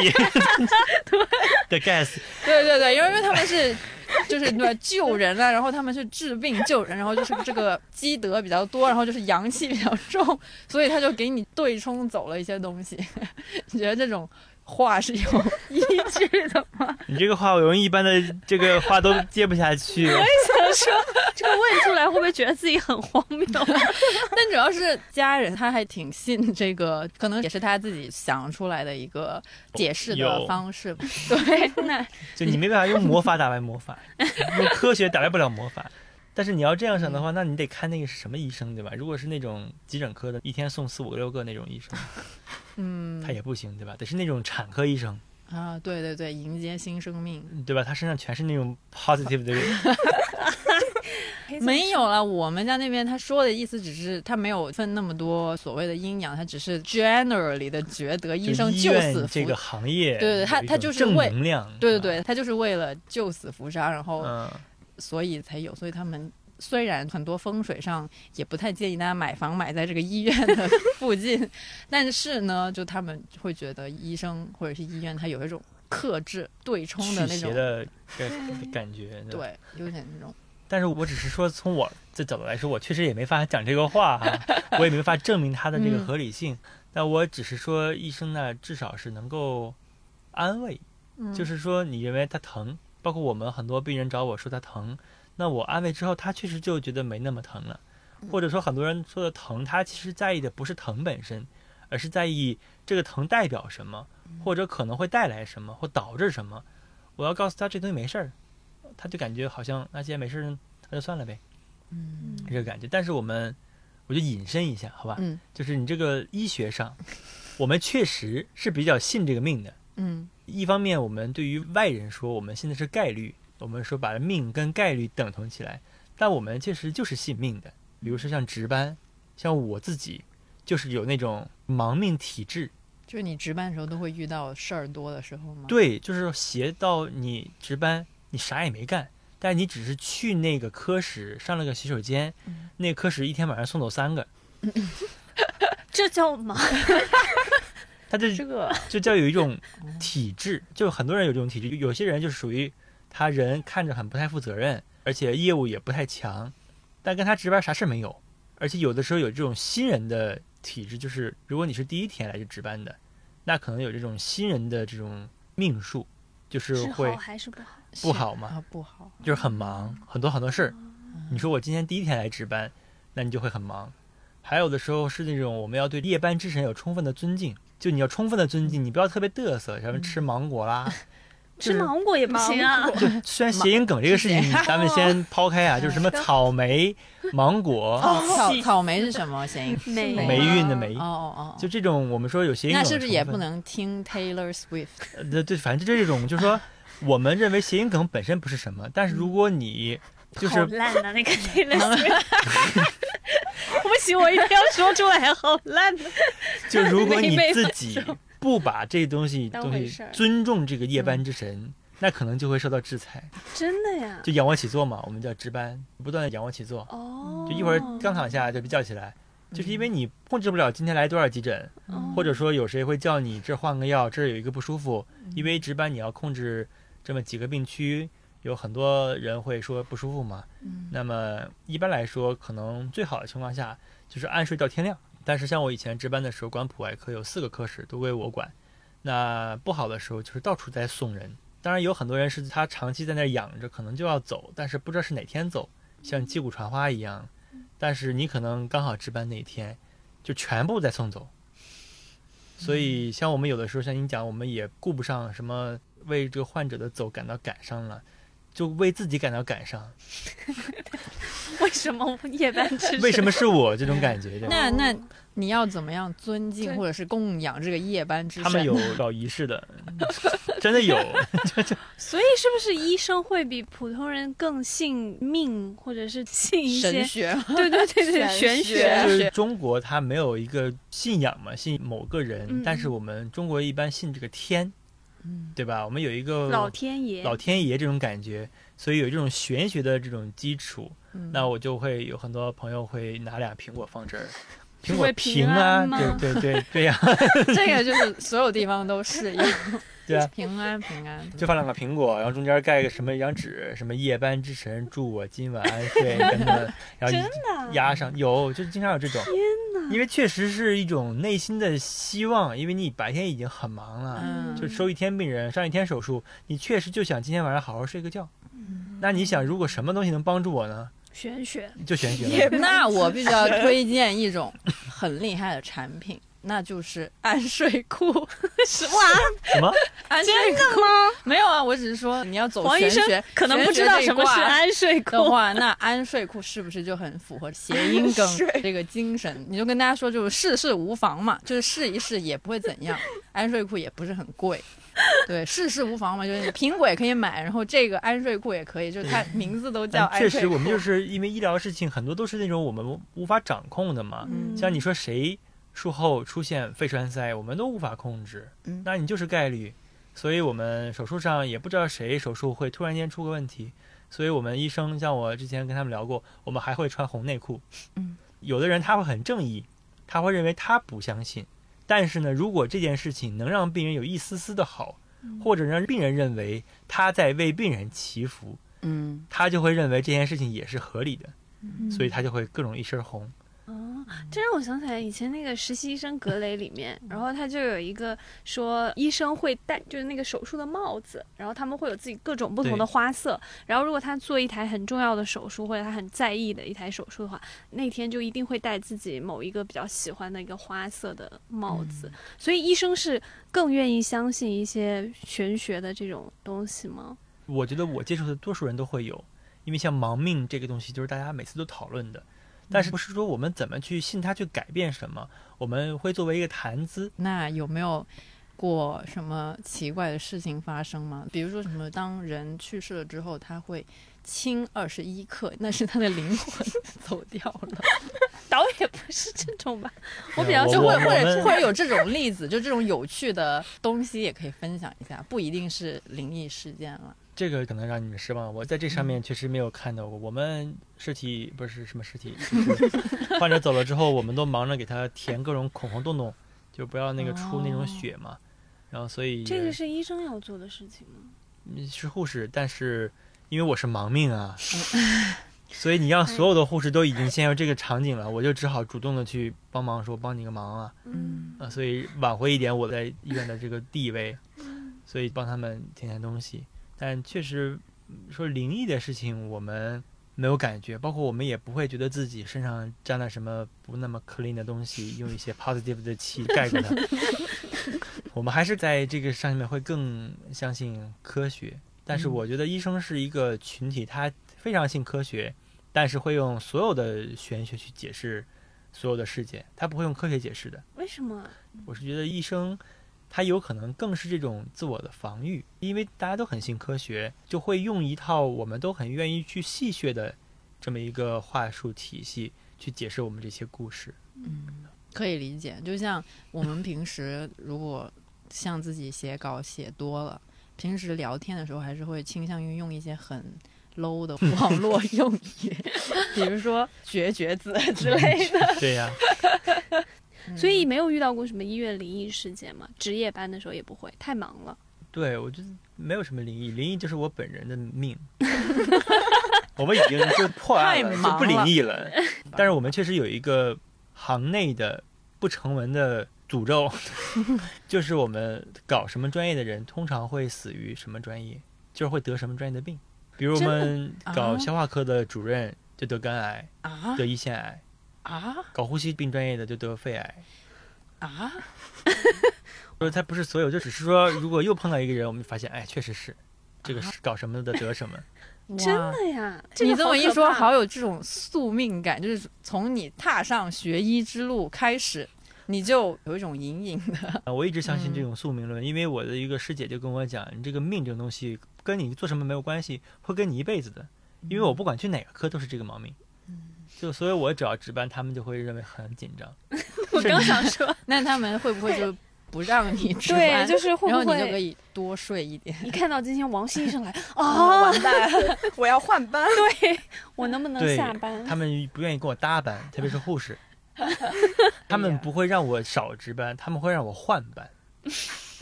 S1: *laughs* 的 gas，
S3: 对对对，因为因为他们是就是对救人啊，*laughs* 然后他们是治病救人，然后就是这个积德比较多，然后就是阳气比较重，所以他就给你对冲走了一些东西。你 *laughs* 觉得这种话是有依据的吗？*laughs*
S1: 你这个话我用一般的这个话都接不下去。
S2: 我也想说这个问出来会不会觉得自己很荒谬？*laughs*
S3: 但主要是家人他还挺信这个，可能也是他自己想出来的一个解释的方式吧。*laughs* 对，那
S1: 就你没办法用魔法打败魔法，用科学打败不了魔法。但是你要这样想的话，那你得看那个是什么医生，对吧？如果是那种急诊科的，一天送四五六个那种医生，*laughs*
S3: 嗯
S1: 他也不行，对吧？得是那种产科医生，
S3: 啊，对对对，迎接新生命。
S1: 对吧？他身上全是那种 positive 的，*laughs*
S3: 没有了，我们家那边他说的意思只是他没有分那么多所谓的阴阳，他只是 generally 的觉得医生
S1: 医
S3: 救死扶
S1: 院这个行业，
S3: 对对他他就是为
S1: 能量，
S3: 对对对，他就是为了救死扶伤，然后
S1: 嗯，
S3: 所以才有，所以他们虽然很多风水上也不太建议大家买房买在这个医院的 *laughs* 附近，但是呢，就他们会觉得医生或者是医院它有一种克制对冲的那种，*laughs*
S1: 感感觉，
S3: 对，有点那种。
S1: 但是我只是说，从我这角度来说，我确实也没法讲这个话哈，我也没法证明它的这个 *laughs*
S3: 嗯
S1: 合理性。但我只是说，医生呢，至少是能够安慰，
S3: 嗯
S1: 就是说，你认为他疼，包括我们很多病人找我说他疼，那我安慰之后，他确实就觉得没那么疼了。
S3: 嗯
S1: 或者说，很多人说的疼，他其实在意的不是疼本身，而是在意这个疼代表什么，
S3: 嗯
S1: 或者可能会带来什么，或导致什么。我要告诉他这东西没事儿，他就感觉好像那既然没事儿，那就算了呗，
S3: 嗯
S1: 这个感觉。但是我们，我就引申一下，好吧？
S3: 嗯
S1: 就是你这个医学上，我们确实是比较信这个命的。
S3: 嗯
S1: 一方面，我们对于外人说，我们信的是概率，我们说把命跟概率等同起来，但我们确实就是信命的。比如说像值班，像我自己，就是有那种盲命体质，
S3: 就是你值班的时候都会遇到事儿多的时候吗？，
S1: 对，就是斜到你值班，你啥也没干，但是你只是去那个科室上了个洗手间，
S3: 嗯
S1: 那个科室一天晚上送走三个，*laughs*
S2: 这叫忙？*laughs*
S1: 他这
S3: 这个
S1: 就叫有一种体质，就很多人有这种体质，有些人就是属于他人看着很不太负责任，而且业务也不太强，但跟他值班啥事儿没有，而且有的时候有这种新人的体质，就是如果你是第一天来这值班的，那可能有这种新人的这种命数，就是
S2: 是
S1: 会
S2: 好还是不好？
S1: 不好嘛，
S3: 啊，不好。
S1: 就是很忙，很多很多事儿。你说我今天第一天来值班，那你就会很忙。还有的时候是那种我们要对夜班之神有充分的尊敬，就你要充分的尊敬，你不要特别嘚瑟，什么吃芒果啦。*laughs*
S2: 吃芒果也不行啊！
S1: 就虽然谐音梗这个事情，*laughs* 咱们先抛开啊，*laughs* 就是什么草莓、芒果、
S3: 草草草莓是什么谐音？
S2: 霉
S1: 霉运的霉
S3: 哦，哦哦，
S1: 就这种我们说有谐音梗
S3: 那是不是也不能听 Taylor Swift？
S1: 呃？对对，反正就这种，就是说我们认为谐音梗本身不是什么，但是如果你就是
S2: 好烂啊！那个 Taylor *laughs* Swift，不行，我一定要说出来，好烂的。*laughs*
S1: 就如果你自己不把这东西东西
S2: 当回事儿
S1: 尊重这个夜班之神，那可能就会受到制裁。
S2: 真的呀？
S1: 就仰卧起坐嘛，我们叫值班，不断的仰卧起坐，
S2: 哦，
S1: 就一会儿刚躺下就被叫起来，就是因为你控制不了今天来多少急诊，
S2: 哦
S1: 或者说有谁会叫你这儿换个药，这儿有一个不舒服，因为值班你要控制这么几个病区，有很多人会说不舒服嘛。
S3: 嗯
S1: 那么一般来说，可能最好的情况下就是按睡到天亮。但是像我以前值班的时候，管普外科有四个科室都归我管，那不好的时候就是到处在送人。当然有很多人是他长期在那养着，可能就要走，但是不知道是哪天走，像击鼓传花一样。但是你可能刚好值班那一天，就全部在送走。所以像我们有的时候像你讲，我们也顾不上什么为这个患者的走感到感伤了，就为自己感到感伤。*laughs*
S2: 为什么夜班之神？
S1: 为什么是我这种感觉？
S3: 那那你要怎么样尊敬或者是供养这个夜班之神？
S1: 他们有搞仪式的，*laughs* 真的有。*laughs*
S2: 所以是不是医生会比普通人更信命，或者是信一些
S3: 神？学，
S2: 对对对对，玄
S4: 玄学
S2: 学。
S1: 就是中国它没有一个信仰嘛，信某个人，
S2: 嗯
S1: 但是我们中国一般信这个天，
S3: 嗯。
S1: 对吧？我们有一个
S2: 老天爷，
S1: 老天爷这种感觉，所以有这种玄学的这种基础。
S3: 嗯。
S1: 那我就会有很多朋友会拿俩苹果放这儿，*laughs* 苹果
S2: 平
S1: 平啊，对对对对呀、*laughs*
S3: 这个就是所有地方都是一样，
S1: 对啊，
S3: 平安平安。
S1: 就放两个苹果，然后中间盖个什么一张纸，*laughs* 什么夜班之神祝我今晚安睡 *laughs* 等等，然后
S2: 真的
S1: 压上有，就是经常有这种。因为确实是一种内心的希望，因为你白天已经很忙了，
S3: 嗯，
S1: 就收一天病人，上一天手术，你确实就想今天晚上好好睡个觉。
S2: 嗯
S1: 那你想，如果什么东西能帮助我呢？
S2: 玄学。
S1: 就玄学。*laughs*
S3: 那我必须要推荐一种很厉害的产品，那就是安睡裤。*laughs*
S2: 什么，
S1: 什么？
S3: 安睡裤没有啊，我只是说你要走
S2: 黄医生
S3: 玄学，
S2: 可能不知道什么是安睡裤。
S3: 的话，那安睡裤是不是就很符合谐音梗这个精神？你就跟大家说，就是试试无妨嘛，就是试一试也不会怎样。安睡裤也不是很贵，对，试试无妨嘛，就是苹果也可以买，然后这个安睡裤也可以，就是它名字都叫
S1: 确实，
S3: 安睡裤。
S1: 我们就是因为医疗事情很多都是那种我们无法掌控的嘛。
S3: 嗯
S1: 像你说谁术后出现肺栓塞，我们都无法控制，
S3: 嗯
S1: 那你就是概率。所以我们手术上也不知道谁手术会突然间出个问题，所以我们医生像我之前跟他们聊过，我们还会穿红内裤。
S3: 嗯，
S1: 有的人他会很正义，他会认为他不相信，但是呢，如果这件事情能让病人有一丝丝的好，或者让病人认为他在为病人祈福，
S3: 嗯，
S1: 他就会认为这件事情也是合理的，
S2: 嗯
S1: 所以他就会各种一身红。
S2: 哦，这让我想起来以前那个实习医生格雷里面，然后他就有一个说医生会戴就是那个手术的帽子，然后他们会有自己各种不同的花色，然后如果他做一台很重要的手术或者他很在意的一台手术的话，那天就一定会戴自己某一个比较喜欢的一个花色的帽子，所以医生是更愿意相信一些玄学的这种东西吗？
S1: 我觉得我接触的多数人都会有，因为像盲命这个东西，就是大家每次都讨论的，但是不是说我们怎么去信它去改变什么，我们会作为一个谈资。
S3: 那有没有过什么奇怪的事情发生吗？比如说什么，当人去世了之后，他会轻二十一克，那是他的灵魂走掉了。
S2: 导演不是这种吧，我比较
S3: 就
S2: 说
S1: 我
S3: 或者或者有这种例子，就这种有趣的东西也可以分享一下，不一定是灵异事件了。
S1: 这个可能让你们失望，我在这上面确实没有看到过。我们尸体不是什么尸体，*laughs* 患者走了之后，我们都忙着给他填各种孔孔洞洞，就不要那个出那种血嘛。然后所以
S2: 这个是医生要做的事情吗？
S1: 嗯是护士，但是因为我是盲命啊，*laughs* 所以你让所有的护士都已经陷入这个场景了，我就只好主动的去帮忙，说帮你个忙啊，
S2: 嗯
S1: 啊，所以挽回一点我在医院的这个地位，所以帮他们填填东西。但确实嗯说灵异的事情，我们没有感觉，包括我们也不会觉得自己身上沾了什么不那么 clean 的东西，用一些 positive 的气盖过它。*laughs* 我们还是在这个上面会更相信科学，但是
S3: 嗯
S1: 我觉得医生是一个群体，他非常信科学，但是会用所有的玄学去解释所有的事件，他不会用科学解释的。
S2: 为什么？
S1: 我是觉得医生它有可能更是这种自我的防御，因为大家都很信科学，就会用一套我们都很愿意去戏谑的这么一个话术体系去解释我们这些故事。
S3: 嗯可以理解。就像我们平时如果像自己写稿写多了，平时聊天的时候还是会倾向于用一些很 low 的网络用语，*laughs* 比如说“绝绝子”之类的。*laughs*
S1: 对呀、
S2: 所以没有遇到过什么医院灵异事件吗？值夜班的时候也不会，太忙了。
S1: 对我觉得没有什么灵异，灵异就是我本人的命。*laughs* 我们已经就破案了，就不灵异了。但是我们确实有一个行内的不成文的诅咒，*laughs* 就是我们搞什么专业的人，通常会死于什么专业，就是会得什么专业的病。比如我们搞
S3: 啊
S1: 消化科的主任就得肝癌、
S3: 啊
S1: 得胰腺癌；
S3: 啊
S1: 搞呼吸病专业的就得肺癌。
S3: 啊！
S1: 说 *laughs* 他不是所有，就只是说，如果又碰到一个人，我们就发现，哎，确实是这个
S3: 啊
S1: 是搞什么的得什么。*laughs*
S2: 真的呀，
S3: 你这么一说，好
S2: 有
S3: 有这种宿命感，就是从你踏上学医之路开始，你就有一种隐隐的 *laughs*
S1: 啊，我一直相信这
S3: 嗯
S1: 种宿命论，因为我的一个师姐就跟我讲，你这个命这种东西跟你做什么没有关系，会跟你一辈子的。因为我不管去哪个科都是这个毛病，就所以我只要值班，他们就会认为很紧张。*laughs*
S2: 我刚想说，*laughs*
S3: 那他们会不会就不让你 *laughs* 值班
S2: 对，
S3: 班？
S2: 就是会
S3: 然后
S2: 不
S3: 你就可
S2: 会
S3: 以多睡一点。
S2: 一看到今天王鑫医生来
S4: 啊，
S2: 啊，
S4: 完蛋，我要换班。
S2: 对我能不能下班？
S1: 他们不愿意跟我搭班，特别是护士，他们不会让我少值班，他们会让我换班，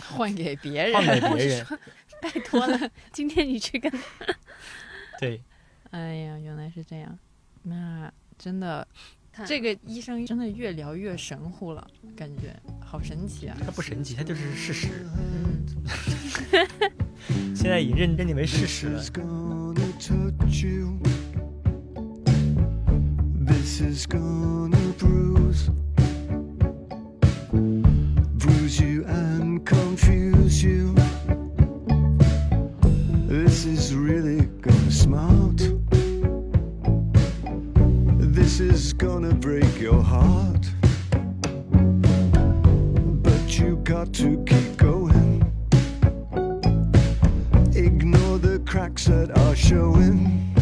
S3: 换给别
S1: 换给
S3: 人。
S1: 别人。
S2: 拜托了，今天你去跟
S1: 对，
S3: 哎呀，原来是这样。那真的，这个医生真的越聊越神乎了，感觉好神奇啊！
S1: 他不神奇，他就是事实。
S3: 嗯，
S1: 现在已经认认定为事实了
S5: This。is gonna touch you. This is gonna bruise, bruise you and confuse you. This is really gonna smart. This is gonna break your heart. But you got to keep going. Ignore the cracks that are showing.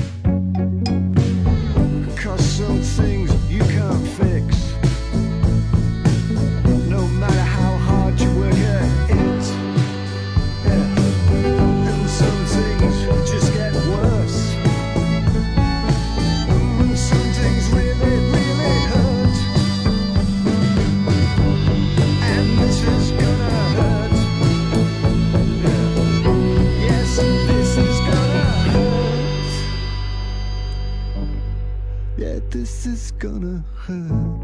S5: This is gonna hurt.